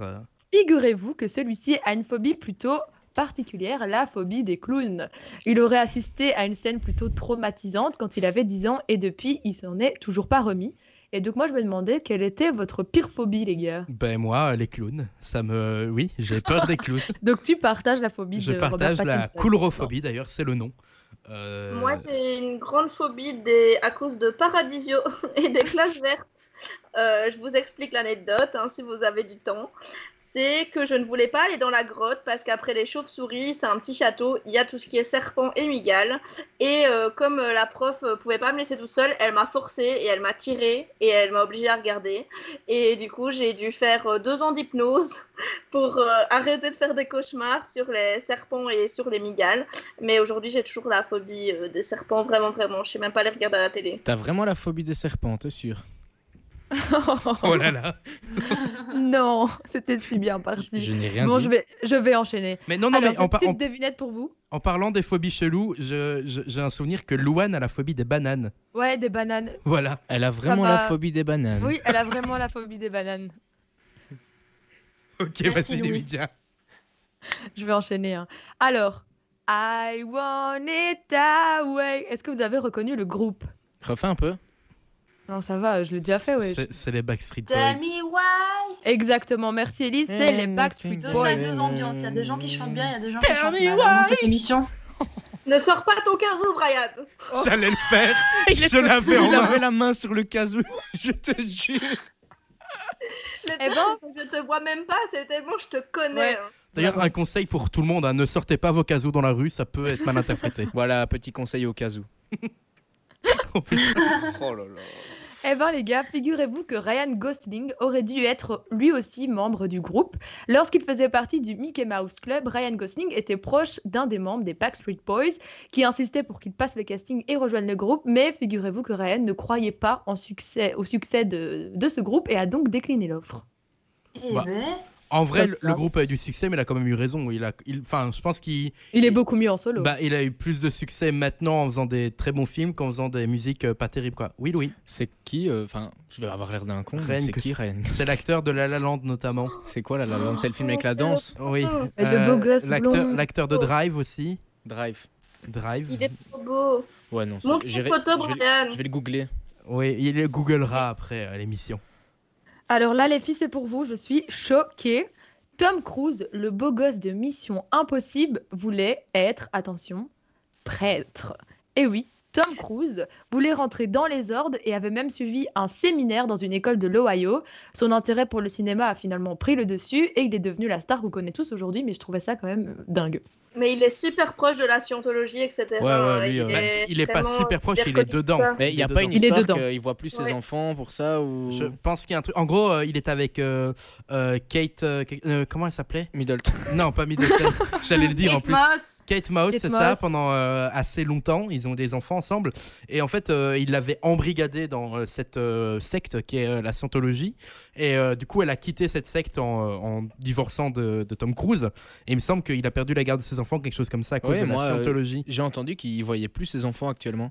Speaker 4: Figurez-vous que celui-ci a une phobie plutôt particulière, la phobie des clowns. Il aurait assisté à une scène plutôt traumatisante quand il avait 10 ans et depuis, il s'en est toujours pas remis. Et donc moi, je me demandais quelle était votre pire phobie, les gars?
Speaker 1: Ben moi, les clowns, ça me... Oui, j'ai peur des clowns.
Speaker 4: Donc tu partages la phobie
Speaker 1: Je
Speaker 4: de
Speaker 1: partage
Speaker 4: Robert
Speaker 1: la coulrophobie, d'ailleurs, c'est le nom. Euh,
Speaker 3: Moi, j'ai une grande phobie des... à cause de Paradisio et des classes vertes. Euh, je vous explique l'anecdote, hein, si vous avez du temps. C'est que je ne voulais pas aller dans la grotte parce qu'après les chauves-souris, c'est un petit château, il y a tout ce qui est serpent et migale. Et euh, comme euh, la prof euh, pouvait pas me laisser toute seule, elle m'a forcée et elle m'a tirée et elle m'a obligée à regarder. Et du coup, j'ai dû faire deux ans d'hypnose pour arrêter de faire des cauchemars sur les serpents et sur les migales. Mais aujourd'hui, j'ai toujours la phobie des serpents, vraiment, vraiment. Je sais même pas les regarder à la télé.
Speaker 2: T'as vraiment la phobie des serpents, t'es sûr?
Speaker 1: Oh là là.
Speaker 4: non, c'était si bien parti.
Speaker 2: Je n'ai rien
Speaker 4: Bon,
Speaker 2: dit.
Speaker 4: je vais, je vais enchaîner.
Speaker 1: Mais non, non,
Speaker 4: Alors,
Speaker 1: mais en,
Speaker 4: petite
Speaker 1: en-
Speaker 4: devinette pour vous.
Speaker 1: en parlant des phobies cheloues, j'ai un souvenir que Louane a la phobie des bananes.
Speaker 4: Ouais, des bananes.
Speaker 1: Voilà.
Speaker 2: Elle a vraiment
Speaker 4: va.
Speaker 2: la phobie des bananes.
Speaker 4: Oui, elle a vraiment la phobie des bananes.
Speaker 1: Ok,
Speaker 5: Louis.
Speaker 1: Emilia.
Speaker 4: Je vais enchaîner. hein. Alors, I want it that way. Est-ce que vous avez reconnu le groupe?
Speaker 2: Refais un peu.
Speaker 4: Non, ça va, je l'ai déjà fait, ouais.
Speaker 1: C'est- les Backstreet
Speaker 5: Tell
Speaker 1: Boys.
Speaker 5: me why
Speaker 4: Exactement, merci Elise, c'est les Backstreet
Speaker 5: Deux
Speaker 4: Boys.
Speaker 5: salles, deux ambiances. Il y a des gens qui chantent bien, il y a des gens qui
Speaker 1: Tell
Speaker 5: chantent
Speaker 1: me
Speaker 5: mal. Dans cette émission.
Speaker 3: Ne sors pas ton casou, Brian
Speaker 1: J'allais le faire. je l'avais en main.
Speaker 2: avait la main sur le casou, je te jure.
Speaker 3: Le
Speaker 4: Eh
Speaker 3: que Je te vois même pas, c'est tellement je te connais.
Speaker 4: Ouais.
Speaker 3: hein.
Speaker 1: D'ailleurs, un conseil pour tout le monde, hein, ne sortez pas vos casos dans la rue, ça peut être mal interprété.
Speaker 2: Voilà, petit conseil au casou.
Speaker 1: Oh.
Speaker 2: Oh là là.
Speaker 4: Eh ben les gars, figurez-vous que Ryan Gosling aurait dû être lui aussi membre du groupe. Lorsqu'il faisait partie du Mickey Mouse Club, Ryan Gosling était proche d'un des membres des Backstreet Boys qui insistait pour qu'il passe le casting et rejoigne le groupe, mais figurez-vous que Ryan ne croyait pas en succès, au succès de, de ce groupe et a donc décliné l'offre.
Speaker 5: Eh
Speaker 1: Bah.
Speaker 5: ben,
Speaker 1: En vrai, le, groupe a eu du succès, mais il a quand même eu raison. Il a, il- enfin, je pense qu'il,
Speaker 4: Il est
Speaker 1: Il-
Speaker 4: beaucoup mieux en solo.
Speaker 1: bah, il a eu plus de succès maintenant en faisant des très bons films qu'en faisant des musiques euh, pas terribles, quoi. Oui, Louis.
Speaker 2: C'est qui euh, Enfin, je vais avoir l'air d'un con. C'est qui Ryan
Speaker 1: C'est l'acteur de La La Land notamment.
Speaker 2: C'est quoi la La Land? C'est le film avec la danse?
Speaker 1: Oui.
Speaker 4: Gosse
Speaker 1: l'acteur, de Drive aussi.
Speaker 2: Drive.
Speaker 1: Drive.
Speaker 3: Il est trop beau.
Speaker 2: Ouais, non. c'est-
Speaker 3: Montre
Speaker 2: je vais-. Je vais le googler.
Speaker 1: Oui, il le googlera après euh, l'émission.
Speaker 4: Alors là, les filles, c'est pour vous. Je suis choquée. Tom Cruise, le beau gosse de Mission Impossible, voulait être, attention, prêtre. Et oui, Tom Cruise voulait rentrer dans les ordres et avait même suivi un séminaire dans une école de l'Ohio. Son intérêt pour le cinéma a finalement pris le dessus et il est devenu la star qu'on connaît tous aujourd'hui, mais je trouvais ça quand même dingue.
Speaker 3: Mais il est super proche de la scientologie, etc.
Speaker 2: Ouais, ouais, lui,
Speaker 3: il,
Speaker 2: euh,
Speaker 1: Bah,
Speaker 3: est
Speaker 1: il est pas super proche, il est dedans.
Speaker 2: Mais il n'y a pas une
Speaker 4: dedans. Il est
Speaker 2: histoire qu'il voit plus ses
Speaker 3: Ouais.
Speaker 2: enfants pour ça ou.
Speaker 1: Je pense qu'il y a un truc. En gros, euh, il est avec euh, euh, Kate. euh, euh, comment elle s'appelait?
Speaker 2: Middleton.
Speaker 1: Non, pas Middleton. J'allais le dire en plus.
Speaker 3: Moss.
Speaker 1: Kate Mouse, c'est ça, pendant euh, assez longtemps. Ils ont des enfants ensemble. Et en fait, euh, il l'avait embrigadée dans euh, cette euh, secte qui est euh, la Scientologie. Et euh, du coup, elle a quitté cette secte en, en divorçant de, de Tom Cruise. Et il me semble qu'il a perdu la garde de ses enfants, quelque chose comme ça, à cause
Speaker 2: Ouais,
Speaker 1: de
Speaker 2: moi,
Speaker 1: la
Speaker 2: euh,
Speaker 1: Scientologie.
Speaker 2: J'ai entendu qu'il voyait plus ses enfants actuellement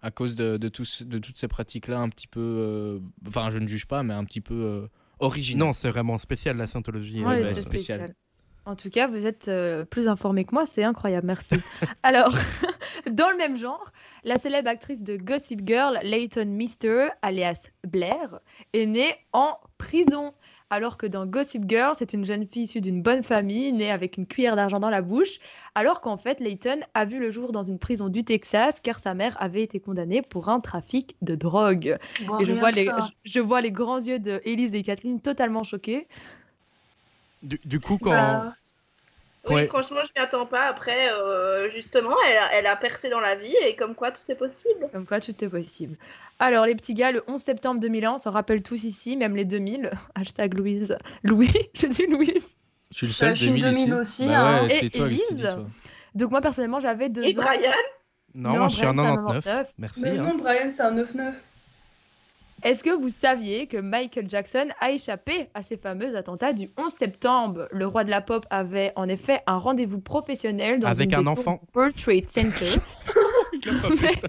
Speaker 2: à cause de, de, tous- de toutes ces pratiques-là un petit peu. euh, Enfin, je ne juge pas, mais un petit peu euh, originales.
Speaker 1: Non, c'est vraiment spécial, la Scientologie.
Speaker 2: Ouais, bah,
Speaker 4: c'est
Speaker 2: spécial.
Speaker 4: En tout cas, vous êtes euh, plus informés que moi, c'est incroyable, merci. Alors, dans le même genre, la célèbre actrice de Gossip Girl, Leighton Mister, alias Blair, est née en prison. alors que dans Gossip Girl, c'est une jeune fille issue d'une bonne famille, née avec une cuillère d'argent dans la bouche, alors qu'en fait, Layton a vu le jour dans une prison du Texas car sa mère avait été condamnée pour un trafic de drogue.
Speaker 5: Bon,
Speaker 4: Et je
Speaker 5: rien
Speaker 4: vois,
Speaker 5: que
Speaker 4: les,
Speaker 5: ça.
Speaker 4: je, je vois les grands yeux de Elise et Kathleen totalement choqués.
Speaker 1: Du, du coup, quand.
Speaker 5: Bah,
Speaker 3: Oui,
Speaker 1: Ouais.
Speaker 3: franchement, je m'y attends pas. Après, euh, justement, elle a, elle a percé dans la vie et comme quoi tout est possible.
Speaker 4: Comme quoi, tout est possible. Alors, les petits gars, le 11 septembre 2001, on s'en rappelle tous ici, même les 2000. Hashtag Louise. Louis, je dis Louise.
Speaker 2: Je suis le
Speaker 5: Bah,
Speaker 2: seul
Speaker 5: je suis
Speaker 2: 2000 ici.
Speaker 5: 2000 aussi,
Speaker 2: Bah
Speaker 5: hein.
Speaker 2: ouais,
Speaker 4: Et
Speaker 2: toi, dis, toi
Speaker 4: Donc, moi, personnellement, j'avais deux
Speaker 3: Et
Speaker 4: ans.
Speaker 3: Brian
Speaker 1: Non,
Speaker 4: Non,
Speaker 1: moi je suis
Speaker 4: un
Speaker 1: 99.
Speaker 4: 99.
Speaker 1: Merci.
Speaker 8: Mais
Speaker 1: hein.
Speaker 8: non, Brian, c'est un 9-9.
Speaker 4: Est-ce que vous saviez que Michael Jackson a échappé à ces fameux attentats du 11 septembre? Le roi de la pop avait en effet un rendez-vous professionnel dans
Speaker 1: Avec
Speaker 4: une
Speaker 1: un
Speaker 4: des
Speaker 1: enfant.
Speaker 4: Trade Center.
Speaker 2: Il a pas fait ça.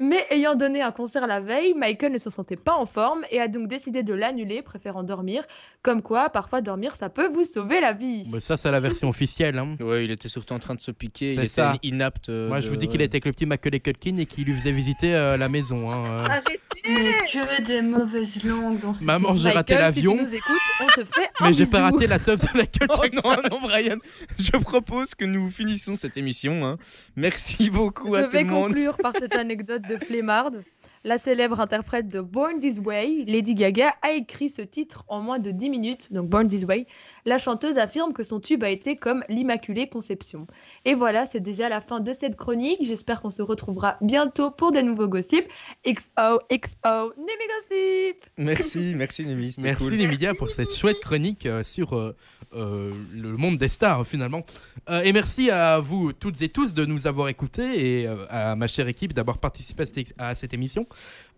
Speaker 4: Mais ayant donné un concert la veille, Michael ne se sentait pas en forme et a donc décidé de l'annuler, préférant dormir. Comme quoi, parfois dormir, ça peut vous sauver la vie.
Speaker 1: Bah, ça, c'est la version officielle. hein.
Speaker 2: Ouais, il était surtout en train de se piquer.
Speaker 1: C'est
Speaker 2: Il
Speaker 1: ça.
Speaker 2: était inapte. euh,
Speaker 1: Moi, je
Speaker 2: de-
Speaker 1: vous dis qu'il
Speaker 2: ouais.
Speaker 1: était avec le petit Macaulay Culkin et qu'il lui faisait visiter euh, la maison. hein, euh.
Speaker 3: Arrêtez
Speaker 5: Mais que des mauvaises langues dans cette
Speaker 1: Maman, j'ai
Speaker 4: Michael,
Speaker 1: raté l'avion,
Speaker 4: on fait un
Speaker 1: mais j'ai pas raté la top de Michael
Speaker 2: Oh
Speaker 1: Jackson.
Speaker 2: non, non, Brian, je propose que nous finissions cette émission. hein. Merci beaucoup à
Speaker 4: Je
Speaker 2: tout
Speaker 4: vais
Speaker 2: le monde.
Speaker 4: conclure par cette anecdote de flemmarde. La célèbre interprète de Born This Way, Lady Gaga, a écrit ce titre en moins de 10 minutes, donc Born This Way. La chanteuse affirme que son tube a été comme l'Immaculée Conception. Et voilà, c'est déjà la fin de cette chronique. J'espère qu'on se retrouvera bientôt pour de nouveaux gossips. XO, XO, Gossip
Speaker 2: Merci, merci Némi, c'était
Speaker 1: Merci
Speaker 2: cool.
Speaker 1: Nemidia pour cette chouette chronique euh, sur euh, euh, le monde des stars finalement. Euh, et merci à vous toutes et tous de nous avoir écoutés et euh, à ma chère équipe d'avoir participé à cette, émission.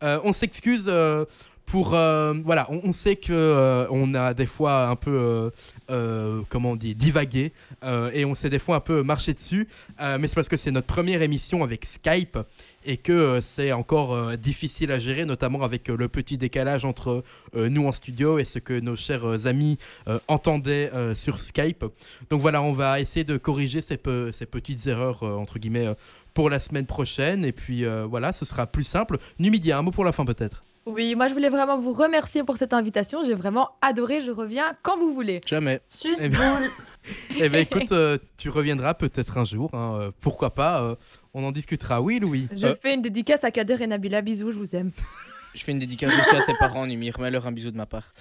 Speaker 1: On s'excuse pour euh, voilà, on, sait que euh, on a des fois un peu euh, comment on dit divagué et on s'est des fois un peu marché dessus, mais c'est parce que c'est notre première émission avec Skype et que c'est encore difficile à gérer, notamment avec le petit décalage entre nous en studio et ce que nos chers amis entendaient sur Skype. Donc voilà, on va essayer de corriger ces, ces petites erreurs, entre guillemets, pour la semaine prochaine. Et puis voilà, ce sera plus simple. Numidia, un mot pour la fin peut-être.
Speaker 4: Oui, moi je voulais vraiment vous remercier pour cette invitation. J'ai vraiment adoré. Je reviens quand vous voulez.
Speaker 2: Jamais.
Speaker 5: Sus
Speaker 1: Eh ben-
Speaker 5: boule.
Speaker 1: Eh bien écoute, euh, tu reviendras peut-être un jour, hein, euh, pourquoi pas, euh, on en discutera. Oui Louis
Speaker 4: Je fais une dédicace à Kader et Nabila. Bisous, je vous aime.
Speaker 2: Je fais une dédicace aussi à tes parents, Némi. Remets-leur un bisou de ma part.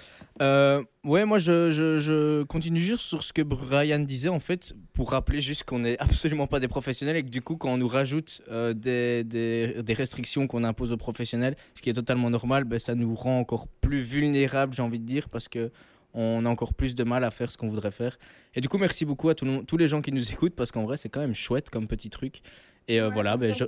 Speaker 2: Euh, ouais, moi, je, je, je continue juste sur ce que Brian disait, en fait, pour rappeler juste qu'on n'est absolument pas des professionnels et que du coup, quand on nous rajoute euh, des, des, des restrictions qu'on impose aux professionnels, ce qui est totalement normal, ben, ça nous rend encore plus vulnérables, j'ai envie de dire, parce que on a encore plus de mal à faire ce qu'on voudrait faire. Et du coup, merci beaucoup à tout le monde- tous les gens qui nous écoutent, parce qu'en vrai, c'est quand même chouette comme petit truc. Et euh, voilà, ben, je,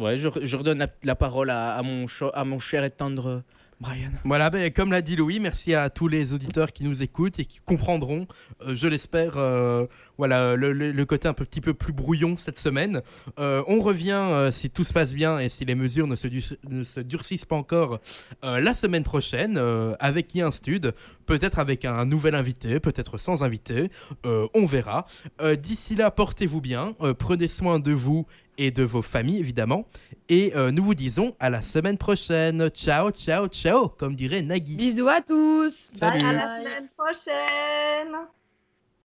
Speaker 2: ouais, je, je redonne la, la parole à, à mon, à mon cher et tendre Brian.
Speaker 1: Voilà, ben, comme l'a dit Louis, merci à tous les auditeurs qui nous écoutent et qui comprendront, euh, je l'espère, euh, voilà, le, le- côté un petit peu plus brouillon cette semaine. Euh, on revient, euh, si tout se passe bien et si les mesures ne se, durcissent pas encore, euh, la semaine prochaine, euh, avec qui un stud, peut-être avec un nouvel invité, peut-être sans invité, euh, on verra. Euh, D'ici là, portez-vous bien, euh, prenez soin de vous et de vos familles, évidemment. Et euh, nous vous disons à la semaine prochaine. Ciao, ciao, ciao, comme dirait Nagui.
Speaker 4: Bisous à tous.
Speaker 1: Salut.
Speaker 3: À la semaine prochaine